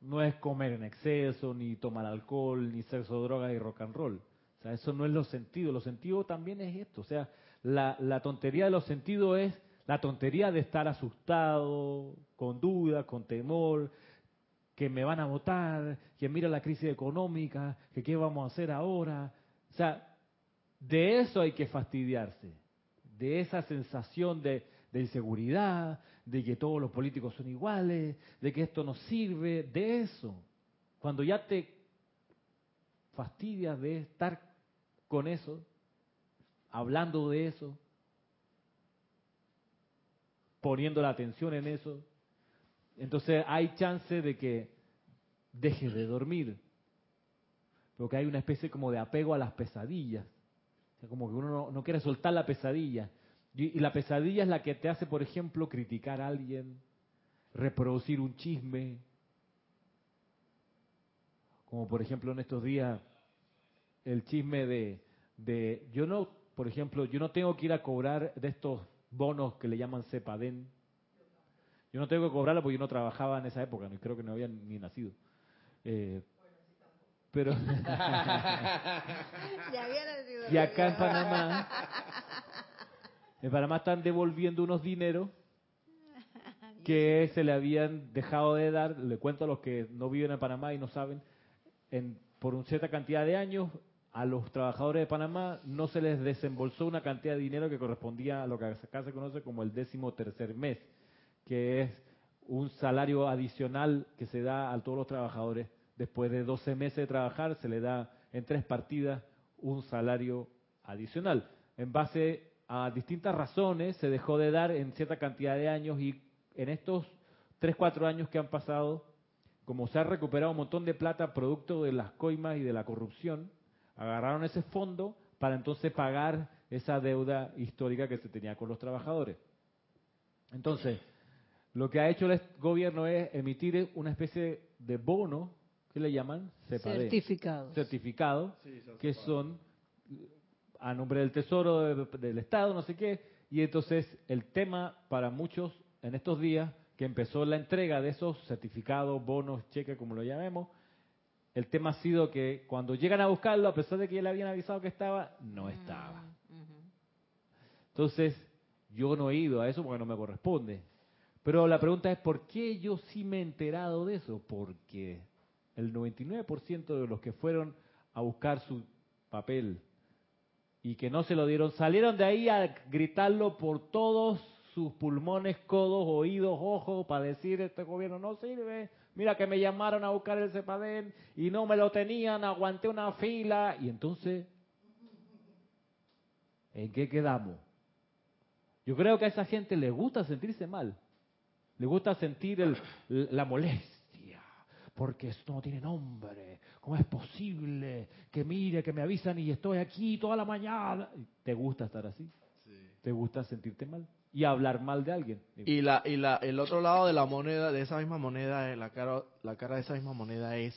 no es comer en exceso, ni tomar alcohol, ni sexo, droga y rock and roll. O sea, eso no es los sentidos. Los sentidos también es esto. O sea, la, la tontería de los sentidos es la tontería de estar asustado, con duda, con temor, que me van a votar, que mira la crisis económica, que qué vamos a hacer ahora. O sea, de eso hay que fastidiarse, de esa sensación de, de inseguridad, de que todos los políticos son iguales, de que esto no sirve, de eso. Cuando ya te fastidias de estar con eso, hablando de eso, poniendo la atención en eso, entonces hay chance de que dejes de dormir, porque hay una especie como de apego a las pesadillas, sea, como que uno no, no quiere soltar la pesadilla, y, y la pesadilla es la que te hace, por ejemplo, criticar a alguien, reproducir un chisme, como por ejemplo en estos días el chisme de, de yo no, por ejemplo, yo no tengo que ir a cobrar de estos bonos que le llaman cepaden. Yo no tengo que cobrarlo porque yo no trabajaba en esa época, ni creo que no había ni nacido. Eh, pero Ya había nacido y acá en Panamá, en Panamá están devolviendo unos dineros que se le habían dejado de dar, le cuento a los que no viven en Panamá y no saben, en, por una cierta cantidad de años a los trabajadores de Panamá no se les desembolsó una cantidad de dinero que correspondía a lo que acá se conoce como el décimo tercer mes, que es un salario adicional que se da a todos los trabajadores. Después de 12 meses de trabajar se le da en tres partidas un salario adicional. En base a distintas razones se dejó de dar en cierta cantidad de años y en estos 3, 4 años que han pasado, como se ha recuperado un montón de plata producto de las coimas y de la corrupción, agarraron ese fondo para entonces pagar esa deuda histórica que se tenía con los trabajadores. Entonces, lo que ha hecho el gobierno es emitir una especie de bono, ¿qué le llaman? CEPADE. Certificados. Certificados, que son a nombre del Tesoro de- del Estado, no sé qué, y entonces el tema para muchos en estos días que empezó la entrega de esos certificados, bonos, cheques, como lo llamemos, el tema ha sido que cuando llegan a buscarlo, a pesar de que ya le habían avisado que estaba, no estaba. Mm, ujú. Entonces, yo no he ido a eso porque no me corresponde. Pero la pregunta es, ¿por qué yo sí me he enterado de eso? Porque el 99% de los que fueron a buscar su papel y que no se lo dieron, salieron de ahí a gritarlo por todos sus pulmones, codos, oídos, ojos, para decir, este gobierno no sirve, mira que me llamaron a buscar el CEPADEN y no me lo tenían, aguanté una fila, y entonces, ¿en qué quedamos? Yo creo que a esa gente le gusta sentirse mal, le gusta sentir el- la molestia, porque esto no tiene nombre, ¿cómo es posible que mire, que me avisan y estoy aquí toda la mañana? ¿Te gusta estar así? ¿Te gusta sentirte mal? Y hablar mal de alguien. Y la y la el otro lado de la moneda, de esa misma moneda, eh, la cara la cara de esa misma moneda es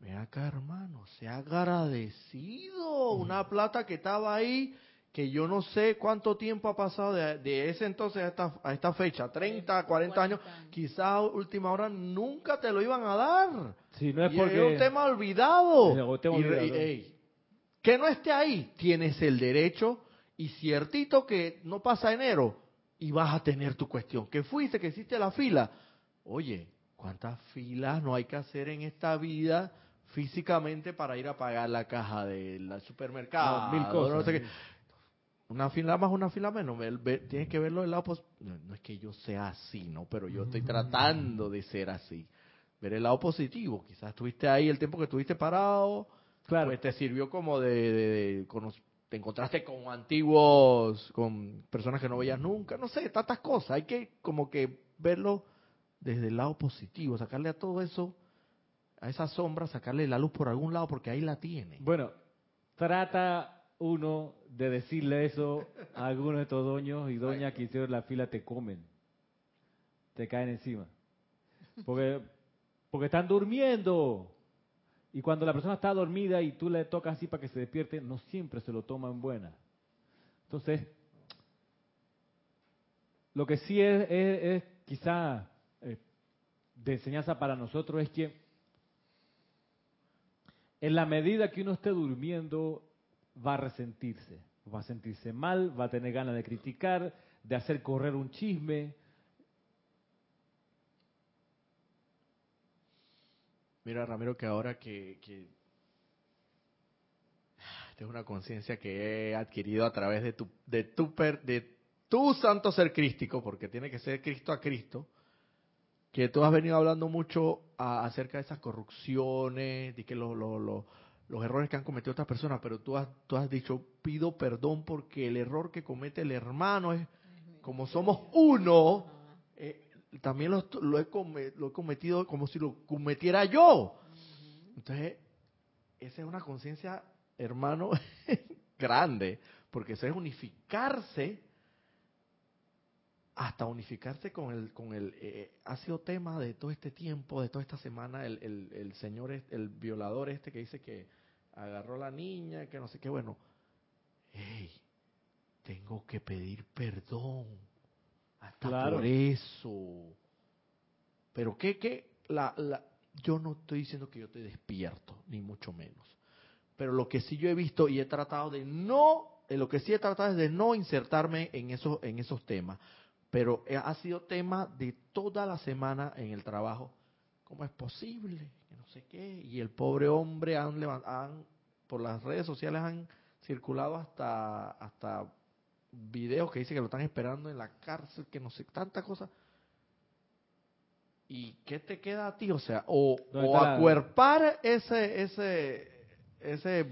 Ven acá, hermano, sea agradecido. Una plata que estaba ahí que yo no sé cuánto tiempo ha pasado de, de ese entonces a esta, a esta fecha, 30, 40 años, 40 años. quizás a última hora nunca te lo iban a dar. Sí, no es Y porque... un tema olvidado. Es un tema Y olvidado. ey, que no esté ahí, tienes el derecho y ciertito que no pasa enero y vas a tener tu cuestión. Que fuiste, que hiciste la fila. Oye, ¿cuántas filas no hay que hacer en esta vida físicamente para ir a pagar la caja del supermercado? No, mil cosas. no sé qué? Una fila más, una fila menos. Tienes que verlo del lado pos- no, no es que yo sea así, ¿no? Pero yo estoy tratando de ser así. Ver el lado positivo. Quizás estuviste ahí el tiempo que estuviste parado. Claro. Pues te sirvió como de... de- de te encontraste con antiguos, con personas que no veías nunca. No sé, tantas cosas. Hay que como que verlo desde el lado positivo. Sacarle a todo eso, a esa sombra, sacarle la luz por algún lado porque ahí la tiene. Bueno, trata uno de decirle eso a algunos de estos doños y doñas que hicieron la fila te comen, te caen encima. Porque, porque están durmiendo. Y cuando la persona está dormida y tú le tocas así para que se despierte, no siempre se lo toma en buena. Entonces, lo que sí es, es- quizá eh, de enseñanza para nosotros es que en la medida que uno esté durmiendo, va a resentirse, va a sentirse mal, va a tener ganas de criticar, de hacer correr un chisme. Mira, Ramiro, que ahora que, que es una conciencia que he adquirido a través de tu, de tu, per- de tu santo ser crístico, porque tiene que ser Cristo a Cristo, que tú has venido hablando mucho acerca de esas corrupciones, de que lo- lo- lo- los errores que han cometido otras personas, pero tú has, tú has dicho, pido perdón porque el error que comete el hermano es, como somos uno, también lo, lo he come- lo he cometido como si lo cometiera yo. Entonces, esa es una conciencia, hermano, grande, porque eso es unificarse, hasta unificarse con el, con el, eh, ha sido tema de todo este tiempo, de toda esta semana, el, el, el señor, el violador este que dice que agarró a la niña, que no sé qué, bueno, hey, tengo que pedir perdón, hasta Claro. por eso. Pero que, que, la, la, yo no estoy diciendo que yo estoy despierto, ni mucho menos. Pero lo que sí yo he visto y he tratado de no, eh, lo que sí he tratado es de no insertarme en esos, en esos temas. Pero eh, ha sido tema de toda la semana en el trabajo. ¿Cómo es posible? Que no sé qué. Y el pobre hombre han, han por las redes sociales han circulado hasta, hasta videos que dice que lo están esperando en la cárcel, que no sé, tanta cosa. ¿Y qué te queda a ti? O sea, o, ¿Dónde o está la- acuerpar ese, ese, ese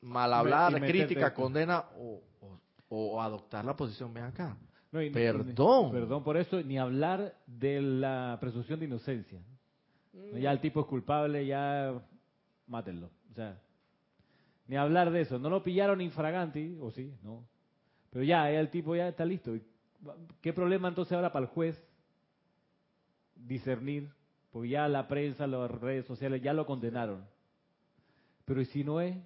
mal hablar, crítica, condena, o, o, o adoptar la posición, ven acá. No, y- y- Perdón. perdón por eso, ni hablar de la presunción de inocencia. Ya el tipo es culpable, ya mátenlo. O sea, ni hablar de eso. No lo pillaron infraganti, o sí, no. Pero ya, el tipo ya está listo. ¿Y ¿Qué problema entonces ahora para el juez discernir? Porque ya la prensa, las redes sociales ya lo condenaron. Pero ¿y si no es?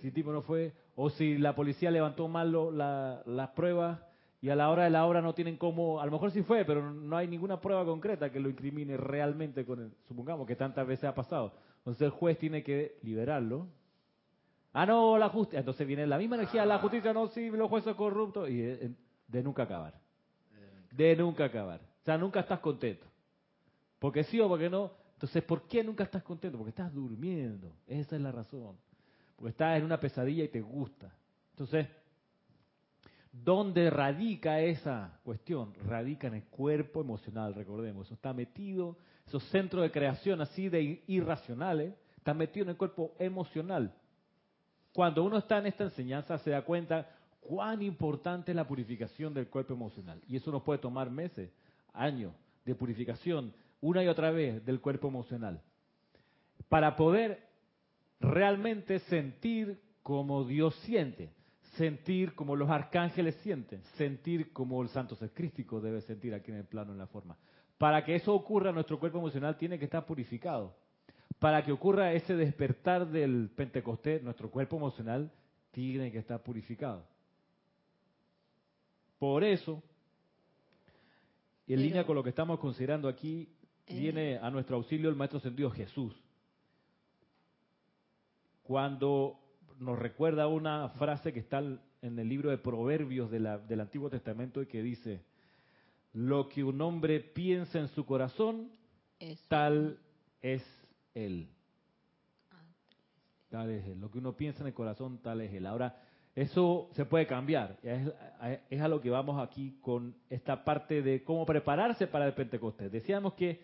Si el tipo no fue, o si la policía levantó mal la- las pruebas y a la hora de la hora no tienen cómo, a lo mejor sí fue, pero no hay ninguna prueba concreta que lo incrimine realmente con el, supongamos que tantas veces ha pasado. Entonces el juez tiene que liberarlo. Ah, no, la justicia. Entonces viene la misma energía, la justicia no, sí, los jueces corruptos, y de, de nunca acabar. De nunca acabar. O sea, nunca estás contento. Porque sí o porque no. Entonces, ¿por qué nunca estás contento? Porque estás durmiendo. Esa es la razón. Porque estás en una pesadilla y te gusta. Entonces, ¿dónde radica esa cuestión? Radica en el cuerpo emocional, recordemos. Eso está metido, esos centros de creación así de irracionales, están metidos en el cuerpo emocional. Cuando uno está en esta enseñanza se da cuenta cuán importante es la purificación del cuerpo emocional. Y eso nos puede tomar meses, años de purificación, una y otra vez del cuerpo emocional. Para poder realmente sentir como Dios siente, sentir como los arcángeles sienten, sentir como el santo ser crístico debe sentir aquí en el plano, en la forma. Para que eso ocurra, nuestro cuerpo emocional tiene que estar purificado. Para que ocurra ese despertar del Pentecostés, nuestro cuerpo emocional tiene que estar purificado. Por eso, y en Pero- línea con lo que estamos considerando aquí, Eh. viene a nuestro auxilio el Maestro Sentido Jesús. Cuando nos recuerda una frase que está en el libro de Proverbios de la- del Antiguo Testamento y que dice, lo que un hombre piensa en su corazón, Eso. tal es él. Tal es él. Lo que uno piensa en el corazón, tal es él. Ahora, eso se puede cambiar. Es, a lo que vamos aquí con esta parte de cómo prepararse para el Pentecostés. Decíamos que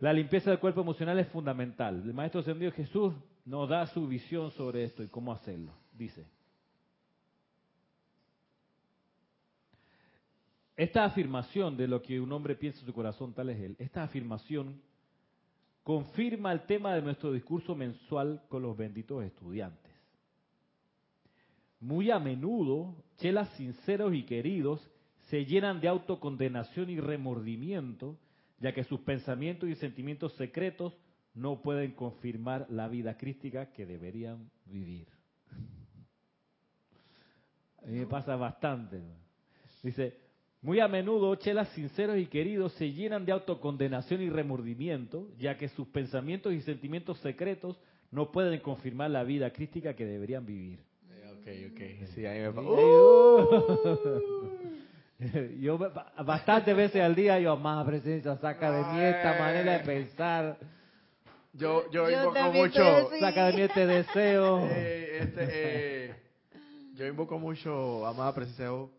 la limpieza del cuerpo emocional es fundamental. El Maestro Ascendido Jesús nos da su visión sobre esto y cómo hacerlo. Dice, esta afirmación de lo que un hombre piensa en su corazón, tal es él, esta afirmación confirma el tema de nuestro discurso mensual con los benditos estudiantes. Muy a menudo, chelas sinceros y queridos se llenan de autocondenación y remordimiento, ya que sus pensamientos y sentimientos secretos no pueden confirmar la vida crística que deberían vivir. A mí me pasa bastante. Dice, muy a menudo, chelas sinceros y queridos se llenan de autocondenación y remordimiento, ya que sus pensamientos y sentimientos secretos no pueden confirmar la vida crística que deberían vivir. Eh, ok, ok. Sí, ahí me pa- yo ba- bastantes veces al día yo, más presencia, saca de mí esta manera de pensar, Yo, yo, Yo invoco mucho. saca de mí este deseo. eh, este, eh, yo invoco mucho, amada presencia, oh,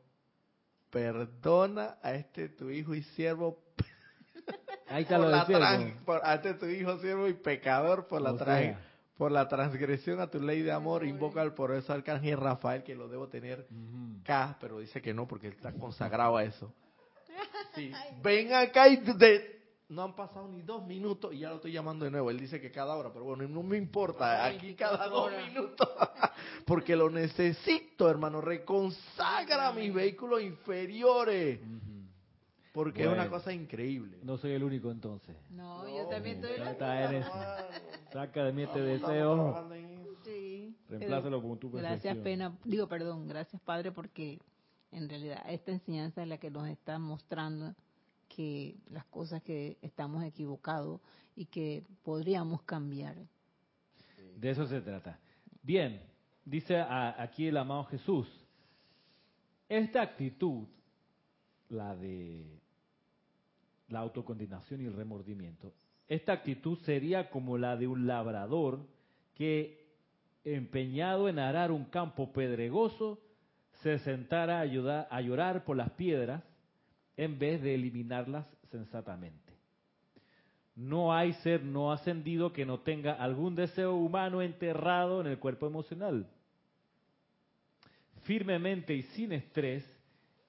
perdona a este tu hijo y siervo Ahí está por lo la decía. tran- por- a este tu hijo siervo y pecador por la O sea. por la transgresión a tu ley de amor. Invoca al poderoso arcángel Rafael que lo debo tener Ujú. acá, pero dice que no porque él está consagrado a eso. Sí. Ven acá y de- no han pasado ni dos minutos y ya lo estoy llamando de nuevo. Él dice que cada hora, pero bueno, no me importa. Aquí cada dos minutos. Porque lo necesito, hermano. Reconsagra mis vehículos inferiores. Porque es una cosa increíble. No soy el único entonces. No, yo también estoy eso. Saca de mí este deseo. Sí. Reemplázalo con tu Gracias, perfección. pena. Digo, perdón, gracias, Padre, porque en realidad esta enseñanza es la que nos está mostrando que las cosas que estamos equivocados y que podríamos cambiar. De eso se trata. Bien, dice aquí el amado Jesús, esta actitud, la de la autocondenación y el remordimiento, esta actitud sería como la de un labrador que, empeñado en arar un campo pedregoso, se sentara a, a llorar por las piedras en vez de eliminarlas sensatamente. No hay ser no ascendido que no tenga algún deseo humano enterrado en el cuerpo emocional. Firmemente y sin estrés,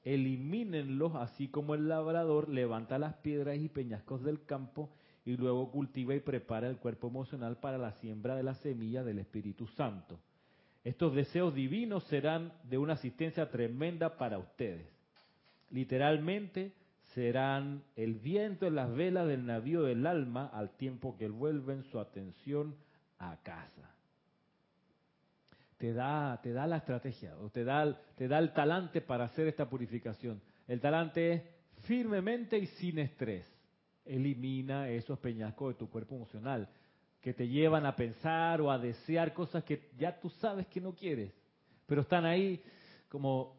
elimínenlos así como el labrador levanta las piedras y peñascos del campo y luego cultiva y prepara el cuerpo emocional para la siembra de la semilla del Espíritu Santo. Estos deseos divinos serán de una asistencia tremenda para ustedes. Literalmente serán el viento en las velas del navío del alma al tiempo que vuelven su atención a casa. Te da, te da la estrategia, o te da, te da el talante para hacer esta purificación. El talante es firmemente y sin estrés. Elimina esos peñascos de tu cuerpo emocional que te llevan a pensar o a desear cosas que ya tú sabes que no quieres, pero están ahí como,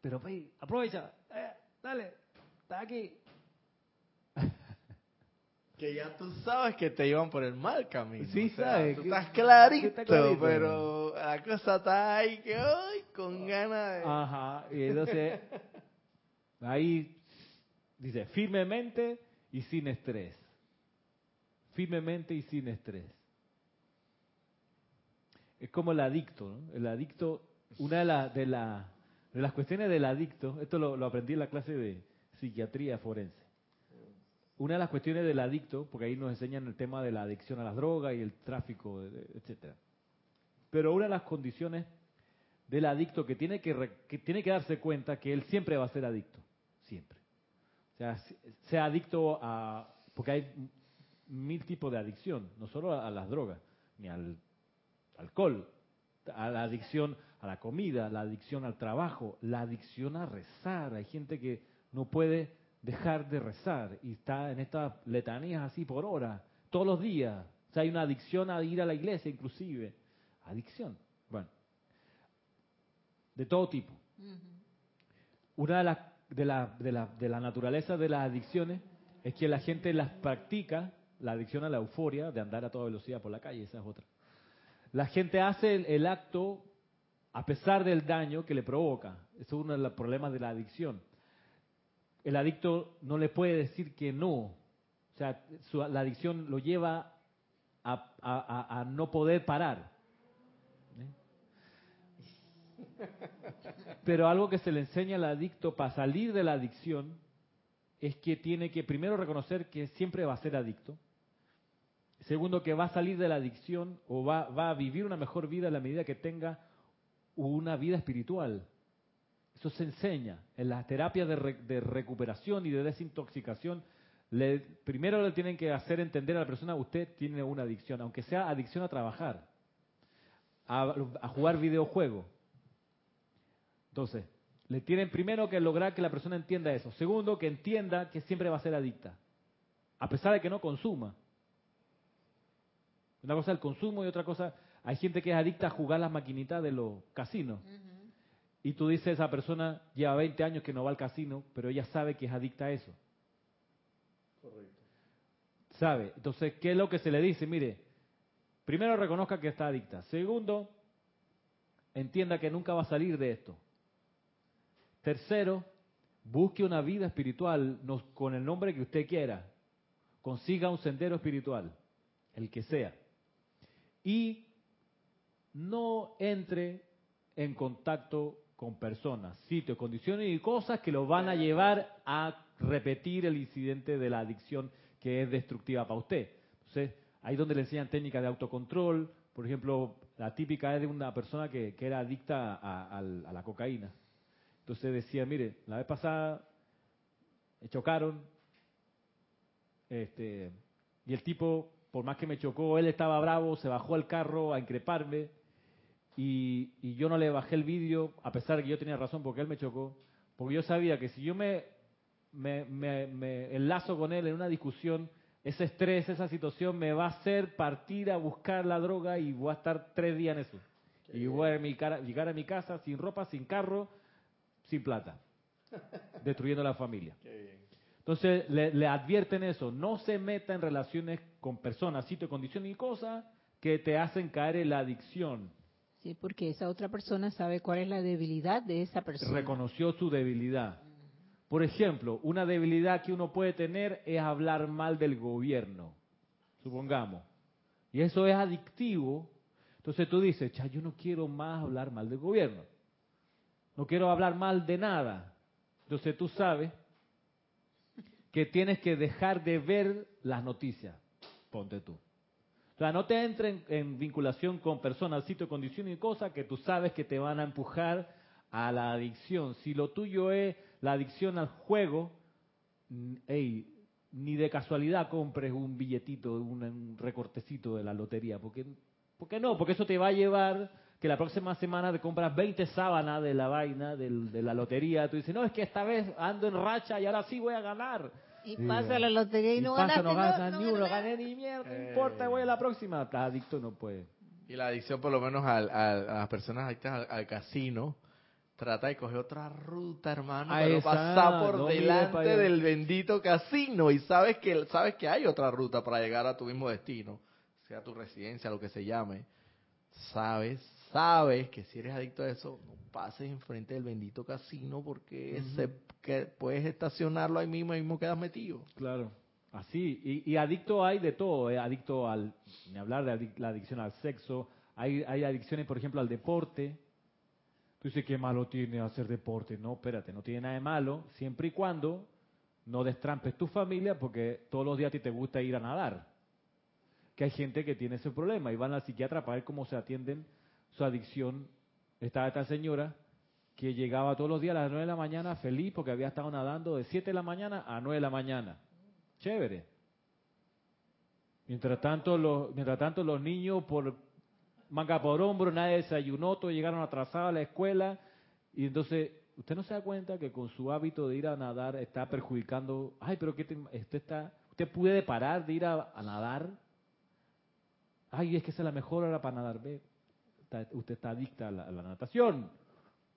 pero ve, aprovecha, dale, está aquí. Que ya tú sabes que te iban por el mal camino. Sí, O sea, sabes Tú estás clarito, está clarito. pero la cosa está ahí que hoy con ganas de... Ajá, y entonces ahí dice firmemente y sin estrés. Firmemente y sin estrés. Es como el adicto, ¿no? El adicto, una de, la- de, la- las cuestiones del adicto, esto lo, aprendí en la clase de psiquiatría forense. Una de las cuestiones del adicto, porque ahí nos enseñan el tema de la adicción a las drogas y el tráfico, etcétera. Pero una de las condiciones del adicto que tiene que, que tiene que darse cuenta que él siempre va a ser adicto, siempre. O sea, sea adicto a porque hay mil tipos de adicción, no solo a las drogas, ni al alcohol, a la adicción a la comida, la adicción al trabajo, la adicción a rezar. Hay gente que no puede dejar de rezar y está en estas letanías así por hora, todos los días. O sea, hay una adicción a ir a la iglesia inclusive. Adicción. Bueno, de todo tipo. Una de las de la, de, la, de la naturaleza de las adicciones es que la gente las practica, la adicción a la euforia de andar a toda velocidad por la calle, esa es otra. La gente hace el, acto a pesar del daño que le provoca. Eso es uno de los problemas de la adicción. El adicto no le puede decir que no. O sea, su- la adicción lo lleva a no poder parar. ¿Eh? Pero algo que se le enseña al adicto para salir de la adicción es que tiene que primero reconocer que siempre va a ser adicto. Segundo, que va a salir de la adicción o va, a vivir una mejor vida a la medida que tenga una vida espiritual. Eso se enseña en las terapias de, re- de recuperación y de desintoxicación. Le- primero le tienen que hacer entender a la persona, usted tiene una adicción, aunque sea adicción a trabajar, a, a jugar videojuegos. Entonces, le tienen primero que lograr que la persona entienda eso. Segundo, que entienda que siempre va a ser adicta, a pesar de que no consuma. Una cosa es el consumo y otra cosa, hay gente que es adicta a jugar las maquinitas de los casinos. Y tú dices, esa persona lleva 20 años que no va al casino, pero ella sabe que es adicta a eso. Correcto. ¿Sabe? Entonces, ¿qué es lo que se le dice? Mire, primero reconozca que está adicta. Segundo, entienda que nunca va a salir de esto. Tercero, busque una vida espiritual con el nombre que usted quiera. Consiga un sendero espiritual, el que sea. Y no entre en contacto con personas, sitios, condiciones y cosas que lo van a llevar a repetir el incidente de la adicción que es destructiva para usted. Entonces, ahí donde le enseñan técnicas de autocontrol, por ejemplo, la típica es de una persona que, que era adicta a, a la cocaína. Entonces decía, mire, la vez pasada me chocaron, este, y el tipo, por más que me chocó, él estaba bravo, se bajó al carro a increparme, y, y yo no le bajé el vídeo, a pesar de que yo tenía razón porque él me chocó, porque yo sabía que si yo me, me, me- me enlazo con él en una discusión, ese estrés, esa situación me va a hacer partir a buscar la droga y voy a estar tres días en eso. y voy a mi cara- llegar a mi casa sin ropa, sin carro, sin plata, destruyendo la familia. Qué bien. Entonces le, le advierten eso, no se meta en relaciones con personas, sitios, condiciones y cosas que te hacen caer en la adicción. Sí, porque esa otra persona sabe cuál es la debilidad de esa persona. reconoció su debilidad. Por ejemplo, una debilidad que uno puede tener es hablar mal del gobierno, supongamos. Y eso es adictivo. Entonces tú dices, ya yo no quiero más hablar mal del gobierno. No quiero hablar mal de nada. Entonces tú sabes que tienes que dejar de ver las noticias. Ponte tú. O sea, no te entres en, vinculación con personas, sitio, condiciones y cosas que tú sabes que te van a empujar a la adicción. Si lo tuyo es la adicción al juego, mm, ey, ni de casualidad compres un billetito, un, un recortecito de la lotería. Porque, ¿Por qué no? Porque eso te va a llevar que la próxima semana te compras 20 sábanas de la vaina, de la lotería. Tú dices, no, es que esta vez ando en racha y ahora sí voy a ganar. Y Sí, pasa la lotería y, Y no pasa, ganaste. no ganas no, ni no uno, gané ni mierda, no Eh. importa, voy a la próxima. Estás adicto, no puede. Y la adicción, por lo menos al- al- a las personas adictas al, al casino, trata de coger otra ruta, hermano, Ah, para no esa, pasar por delante del bendito casino. Y sabes que, sabes que hay otra ruta para llegar a tu mismo destino, sea tu residencia, lo que se llame. Sabes, sabes que si eres adicto a eso, no pases enfrente del bendito casino porque Ujú. se, que puedes estacionarlo ahí mismo, ahí mismo quedas metido. Claro. Así, y, y adicto hay de todo, eh, adicto al, ni hablar de adic- la adicción al sexo, hay, hay adicciones, por ejemplo, al deporte. Tú dices, ¿qué malo tiene hacer deporte? No, espérate, no tiene nada de malo, siempre y cuando no destrampes tu familia, porque todos los días a ti te gusta ir a nadar. Que hay gente que tiene ese problema y van al psiquiatra para ver cómo se atienden su adicción. Estaba esta señora que llegaba todos los días a las 9 de la mañana feliz porque había estado nadando de 7 de la mañana a 9 de la mañana. Chévere. Mientras tanto, los, mientras tanto, los niños por manga por hombro, nadie desayunó, todos llegaron atrasados a la escuela y entonces usted no se da cuenta que con su hábito de ir a nadar está perjudicando, ay, pero que usted está, usted puede parar de ir a, nadar, ay, es que esa es la mejor hora para nadar, usted está adicta a la natación,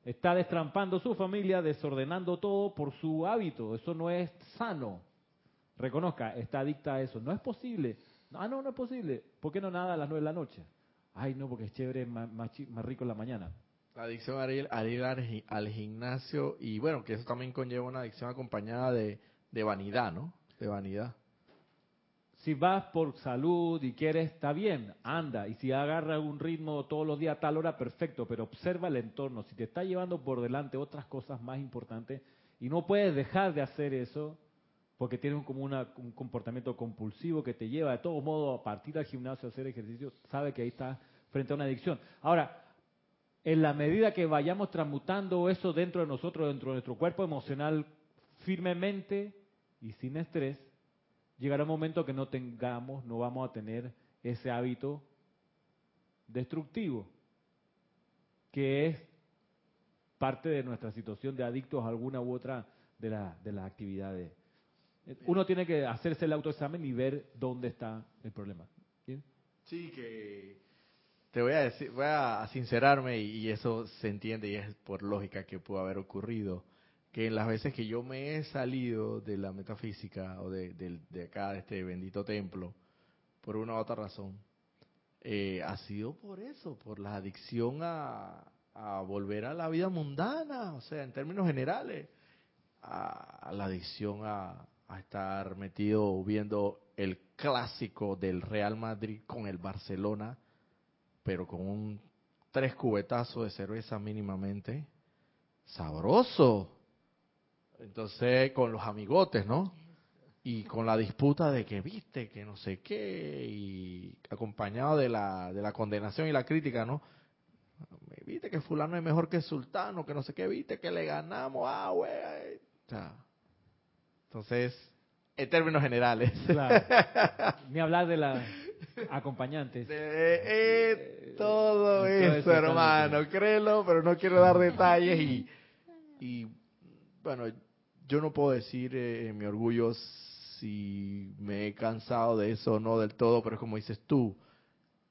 está destrampando su familia, desordenando todo por su hábito, eso no es sano, reconozca, está adicta a eso, no es posible, ah, no, no es posible, ¿por qué no nada a las nueve de la noche? Ay, no, porque es chévere, más, más, rico en la mañana. La adicción a ir, al, gimnasio y bueno, que eso también conlleva una adicción acompañada de, de vanidad, ¿no? De vanidad. Si vas por salud y quieres, está bien, anda. Y si agarras un ritmo todos los días a tal hora, perfecto, pero observa el entorno. Si te está llevando por delante otras cosas más importantes y no puedes dejar de hacer eso, porque tienes como un comportamiento compulsivo que te lleva de todo modo a partir del gimnasio a hacer ejercicio, sabe que ahí está frente a una adicción. Ahora, en la medida que vayamos transmutando eso dentro de nosotros, dentro de nuestro cuerpo emocional, firmemente y sin estrés, llegará un momento que no tengamos, no vamos a tener ese hábito destructivo, que es parte de nuestra situación de adictos a alguna u otra de, de las actividades. Uno tiene que hacerse el autoexamen y ver dónde está el problema. Sí, que te voy a decir, voy a sincerarme y, eso se entiende y es por lógica que pudo haber ocurrido, que en las veces que yo me he salido de la metafísica o de, acá, de este bendito templo, por una u otra razón, eh, ha sido por eso, por la adicción a, a volver a la vida mundana, o sea, en términos generales, a la adicción a, a estar metido viendo el clásico del Real Madrid con el Barcelona, pero con un tres cubetazos de cerveza mínimamente, sabroso. Entonces, con los amigotes, ¿no? Y con la disputa de que viste, que no sé qué, y acompañado de la, de la condenación y la crítica, ¿no? Viste que fulano es mejor que sultano, que no sé qué, viste que le ganamos, ah, güey. O sea, entonces, en términos generales. Claro. Ni hablar de las acompañantes. De, todo, eso, hermano, créelo, pero no quiero dar detalles y, y bueno, yo no puedo decir eh, en mi orgullo si me he cansado de eso o no del todo, pero es como dices tú,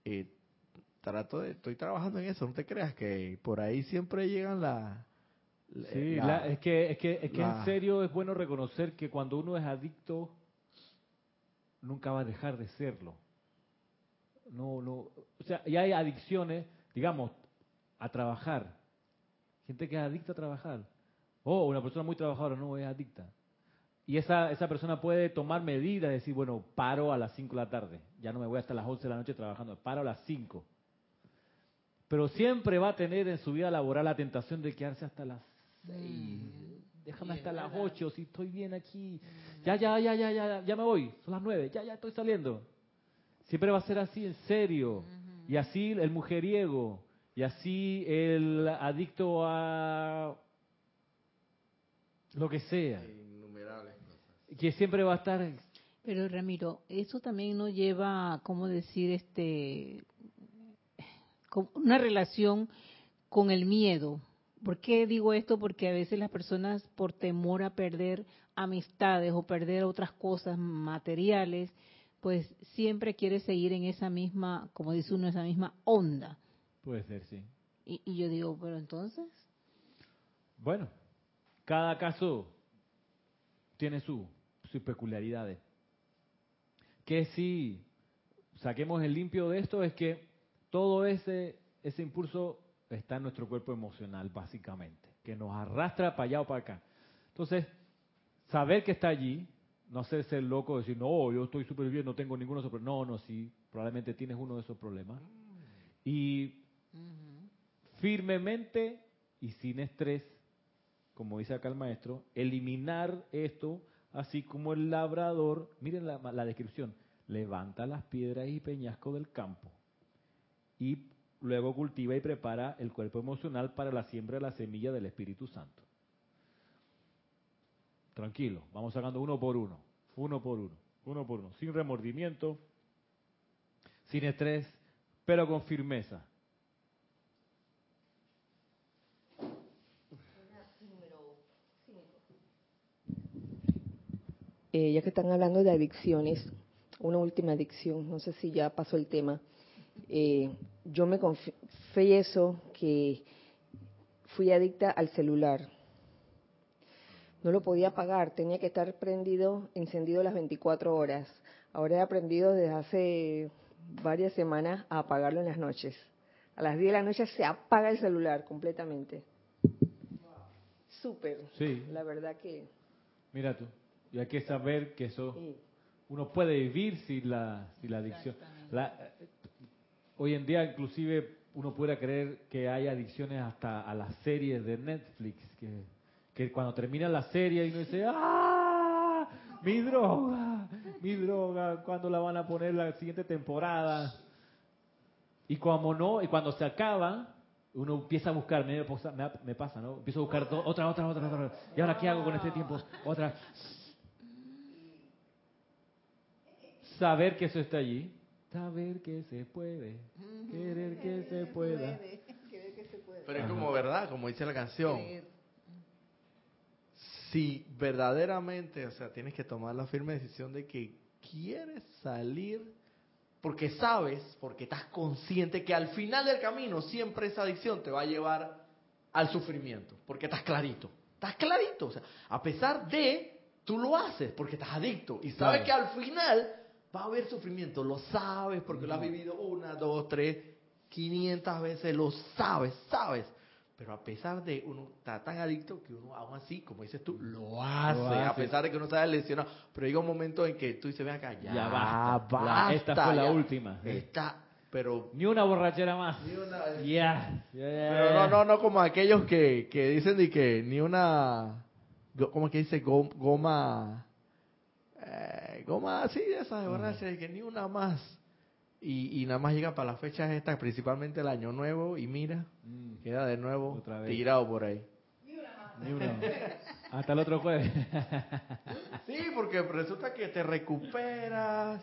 eh, trato de, estoy trabajando en eso, no te creas que por ahí siempre llegan las Sí, es que, es que, es que en serio es bueno reconocer que cuando uno es adicto, nunca va a dejar de serlo. No, no, o sea, y hay adicciones, digamos, a trabajar. Gente que es adicta a trabajar. O una persona muy trabajadora no es adicta. Y esa, esa persona puede tomar medidas, decir, bueno, paro a las 5 de la tarde, ya no me voy hasta las 11 de la noche trabajando, paro a las 5. Pero siempre va a tener en su vida laboral la tentación de quedarse hasta las déjame hasta las 8 si estoy bien aquí. Ya, ya, ya, ya, ya, ya me voy, son las 9, ya, ya estoy saliendo. Siempre va a ser así, en serio. Y así el mujeriego, y así el adicto a lo que sea. Que siempre va a estar... Pero Ramiro, eso también nos lleva, ¿cómo decir? este Una relación con el miedo ¿Por qué digo esto? Porque a veces las personas por temor a perder amistades o perder otras cosas materiales, pues siempre quiere seguir en esa misma, como dice uno, esa misma onda. Puede ser, sí. Y, yo digo, pero entonces... Bueno, cada caso tiene su, sus peculiaridades. Que si saquemos el limpio de esto es que todo ese, ese impulso está en nuestro cuerpo emocional, básicamente, que nos arrastra para allá o para acá. Entonces, saber que está allí, no hacerse el loco, decir, no, yo estoy súper bien, no tengo ninguno de esos problemas. No, no, sí, probablemente tienes uno de esos problemas. Y firmemente y sin estrés, como dice acá el maestro, eliminar esto, así como el labrador, miren la, descripción, levanta las piedras y peñascos del campo y luego cultiva y prepara el cuerpo emocional para la siembra de la semilla del Espíritu Santo. Tranquilo, vamos sacando uno por uno, uno por uno, uno por uno, sin remordimiento, sin estrés, pero con firmeza. Eh, ya que están hablando de adicciones, una última adicción, no sé si ya pasó el tema. Eh, yo me confieso que fui adicta al celular. No lo podía apagar, tenía que estar prendido, encendido las 24 horas. Ahora he aprendido desde hace varias semanas a apagarlo en las noches. A las 10 de la noche se apaga el celular completamente. Súper. Sí. La verdad que... Mira tú. Y hay que saber que eso uno puede vivir sin la, sin la adicción. La, hoy en día inclusive uno puede creer que hay adicciones hasta a las series de Netflix, que, que cuando termina la serie y uno dice, ¡ah! Mi droga, mi droga, ¿cuándo la van a poner la siguiente temporada? Y como no, y cuando se acaba, uno empieza a buscar, me, me pasa, ¿no? Empiezo a buscar otra, otra, otra, otra. ¿Y ahora qué hago con este tiempo? Otra. Saber que eso está allí. Saber que se puede. Querer que se pueda. Pero es como verdad, como dice la canción. Si verdaderamente, o sea, tienes que tomar la firme decisión de que quieres salir porque sabes, porque estás consciente que al final del camino siempre esa adicción te va a llevar al sufrimiento, porque estás clarito, estás clarito, o sea, a pesar de, tú lo haces porque estás adicto y sabes que al final va a haber sufrimiento, lo sabes porque lo has vivido una, dos, tres, quinientas veces, lo sabes, sabes. Pero a pesar de uno está tan adicto que uno aún así, como dices tú, lo hace, Lo hace. a pesar de que uno está lesionado. Pero llega un momento en que tú dices, ven acá, ya, Ya basta. basta, esta fue la última. Está, pero Ni una borrachera más. ni una- Ya. ya, ya, pero no, no, no como aquellos que, que dicen de que ni una, ¿cómo es que dice? Go- Goma, eh, goma así de esas de borracha, de que ni una más. Y, y nada más llega para las fechas estas, principalmente el año nuevo, y mira, Mm, queda de nuevo Otra vez. tirado por ahí. Ni una. Hasta el otro jueves. Sí, porque resulta que te recuperas.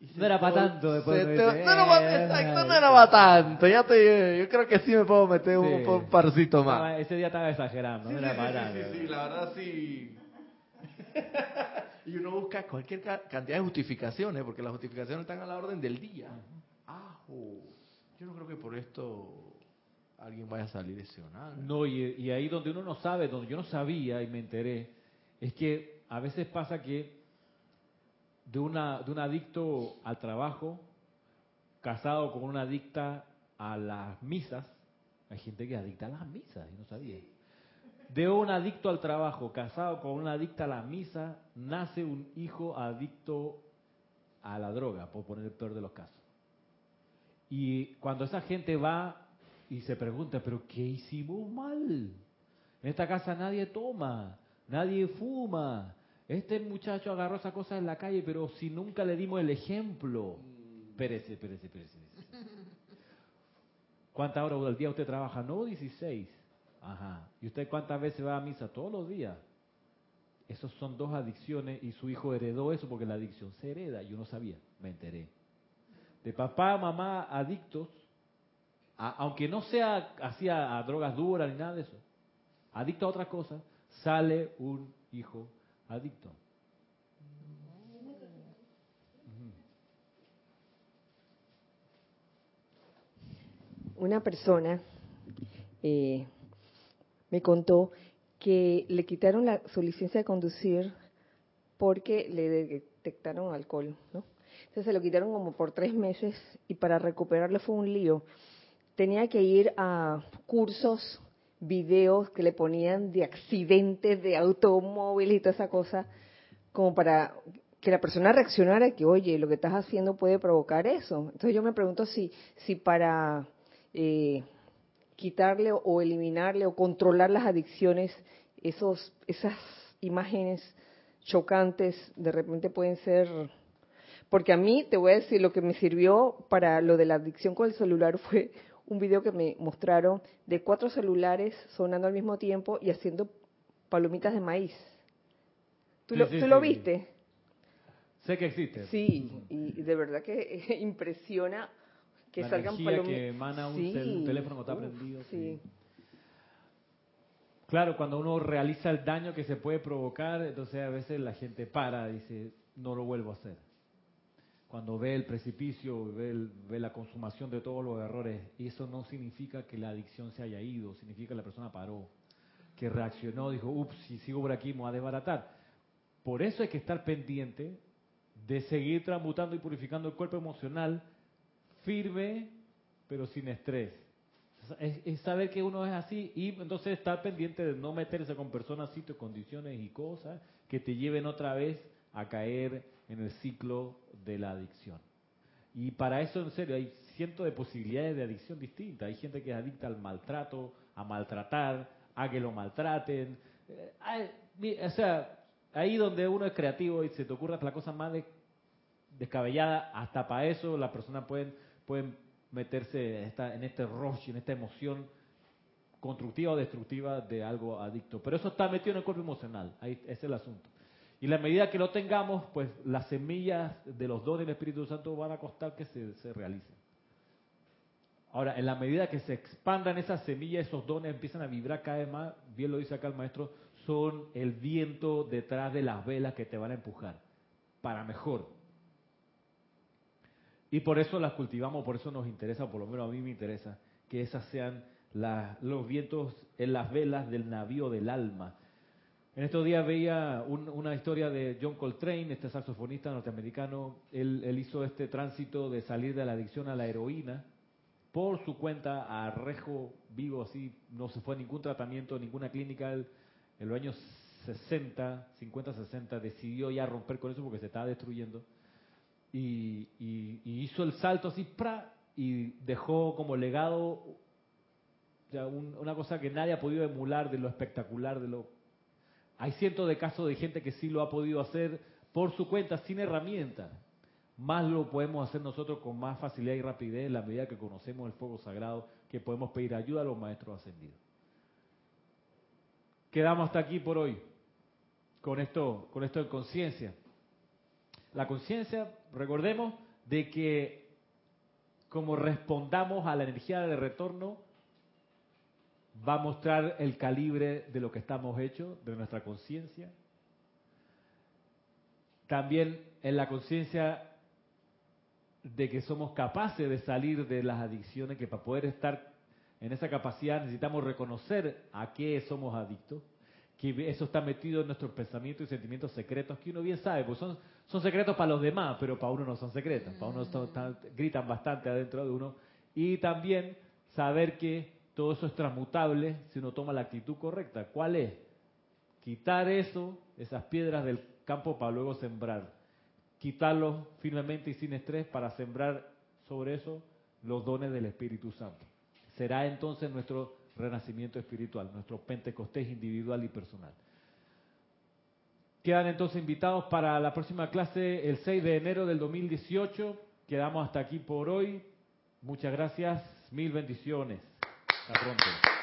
y No era te pa' ol- tanto, después se me te- dice, no, era eh, exacto, no eh, era para tanto. Ya te, yo creo que sí me puedo meter un, Sí. un parcito más. Ese día estaba exagerando. Sí, no era sí, para sí, tanto. sí, sí, la verdad sí. y uno busca cualquier ca- cantidad de justificaciones, porque las justificaciones están a la orden del día. Ajo. Yo no creo que por esto alguien vaya a salir lesionado. No, y, y ahí donde uno no sabe, donde yo no sabía y me enteré, es que a veces pasa que de, una, de un adicto al trabajo, casado con una adicta a las misas, hay gente que es adicta a las misas, y no sabía. De un adicto al trabajo, casado con una adicta a la misa, nace un hijo adicto a la droga, por poner el peor de los casos. Y cuando esa gente va y se pregunta, pero ¿qué hicimos mal? En esta casa nadie toma, nadie fuma. Este muchacho agarró esa cosa en la calle, pero si nunca le dimos el ejemplo. Espérese, espérese, espérese. ¿Cuántas horas al día usted trabaja? No, 16. Ajá. ¿Y usted cuántas veces va a misa? Todos los días. Esos son dos adicciones y su hijo heredó eso porque la adicción se hereda. Yo no sabía, me enteré. De papá, mamá, adictos, a- aunque no sea así a, a drogas duras ni nada de eso, adicto a otras cosas, sale un hijo adicto. Una persona eh, me contó que le quitaron la, su licencia de conducir porque le detectaron alcohol, ¿no? Entonces se lo quitaron como por tres meses y para recuperarlo fue un lío. Tenía que ir a cursos, videos que le ponían de accidentes de automóvil y toda esa cosa, como para que la persona reaccionara que, oye, lo que estás haciendo puede provocar eso. Entonces yo me pregunto si, si para eh, quitarle o eliminarle o controlar las adicciones, esos, esas imágenes chocantes de repente pueden ser... Porque a mí, te voy a decir, lo que me sirvió para lo de la adicción con el celular fue un video que me mostraron de cuatro celulares sonando al mismo tiempo y haciendo palomitas de maíz. ¿Tú, Sí, lo, sí, ¿tú lo sí. viste? Sé que existe. Sí, y de verdad que impresiona que La salgan energía que emana un un teléfono está prendido, sí. Claro, cuando uno realiza el daño que se puede provocar, entonces a veces la gente para, dice, no lo vuelvo a hacer. Cuando ve el precipicio, ve, el- ve la consumación de todos los errores, y eso no significa que la adicción se haya ido, significa que la persona paró, que reaccionó, dijo, ups, si sigo por aquí me voy a desbaratar. Por eso hay que estar pendiente de seguir transmutando y purificando el cuerpo emocional firme, pero sin estrés. Es, saber que uno es así y entonces estar pendiente de no meterse con personas, sitios, condiciones y cosas que te lleven otra vez a caer en el ciclo de la adicción. Y para eso, en serio, hay cientos de posibilidades de adicción distintas. Hay gente que es adicta al maltrato, a maltratar, a que lo maltraten. Eh, o sea, ahí donde uno es creativo y se te ocurra la cosa más de- descabellada, hasta para eso las personas pueden, pueden meterse en, esta- en este rush, en esta emoción constructiva o destructiva de algo adicto. Pero eso está metido en el cuerpo emocional, ahí es el asunto. Y la medida que lo tengamos, pues las semillas de los dones del Espíritu Santo van a costar que se realicen. Ahora, en la medida que se expandan esas semillas, esos dones empiezan a vibrar cada vez más, bien lo dice acá el maestro, son el viento detrás de las velas que te van a empujar, para mejor. Y por eso las cultivamos, por eso nos interesa, por lo menos a mí me interesa, que esas sean los vientos en las velas del navío del alma. En estos días veía un- una historia de John Coltrane, este saxofonista norteamericano. Él, él hizo este tránsito de salir de la adicción a la heroína por su cuenta a rejo vivo, así, no se fue a ningún tratamiento, ninguna clínica. Él, en los años 60, 50, 60, decidió ya romper con eso porque se estaba destruyendo. Y, hizo el salto así, y dejó como legado ya un- una cosa que nadie ha podido emular de lo espectacular, de lo hay cientos de casos de gente que sí lo ha podido hacer por su cuenta, sin herramientas. Más lo podemos hacer nosotros con más facilidad y rapidez en la medida que conocemos el fuego sagrado, que podemos pedir ayuda a los maestros ascendidos. Quedamos hasta aquí por hoy, con esto, con esto de conciencia. La conciencia, recordemos, de que como respondamos a la energía de retorno, va a mostrar el calibre de lo que estamos hechos, de nuestra conciencia. También en la conciencia de que somos capaces de salir de las adicciones, que para poder estar en esa capacidad necesitamos reconocer a qué somos adictos, que eso está metido en nuestros pensamientos y sentimientos secretos, que uno bien sabe, pues son, son secretos para los demás, pero para uno no son secretos, para uno gritan bastante adentro de uno. Y también saber que todo eso es transmutable si uno toma la actitud correcta. ¿Cuál es? Quitar eso, esas piedras del campo para luego sembrar. Quitarlos firmemente y sin estrés para sembrar sobre eso los dones del Espíritu Santo. Será entonces nuestro renacimiento espiritual, nuestro Pentecostés individual y personal. Quedan entonces invitados para la próxima clase el 6 de enero del 2018. Quedamos hasta aquí por hoy. Muchas gracias, mil bendiciones. Hasta pronto.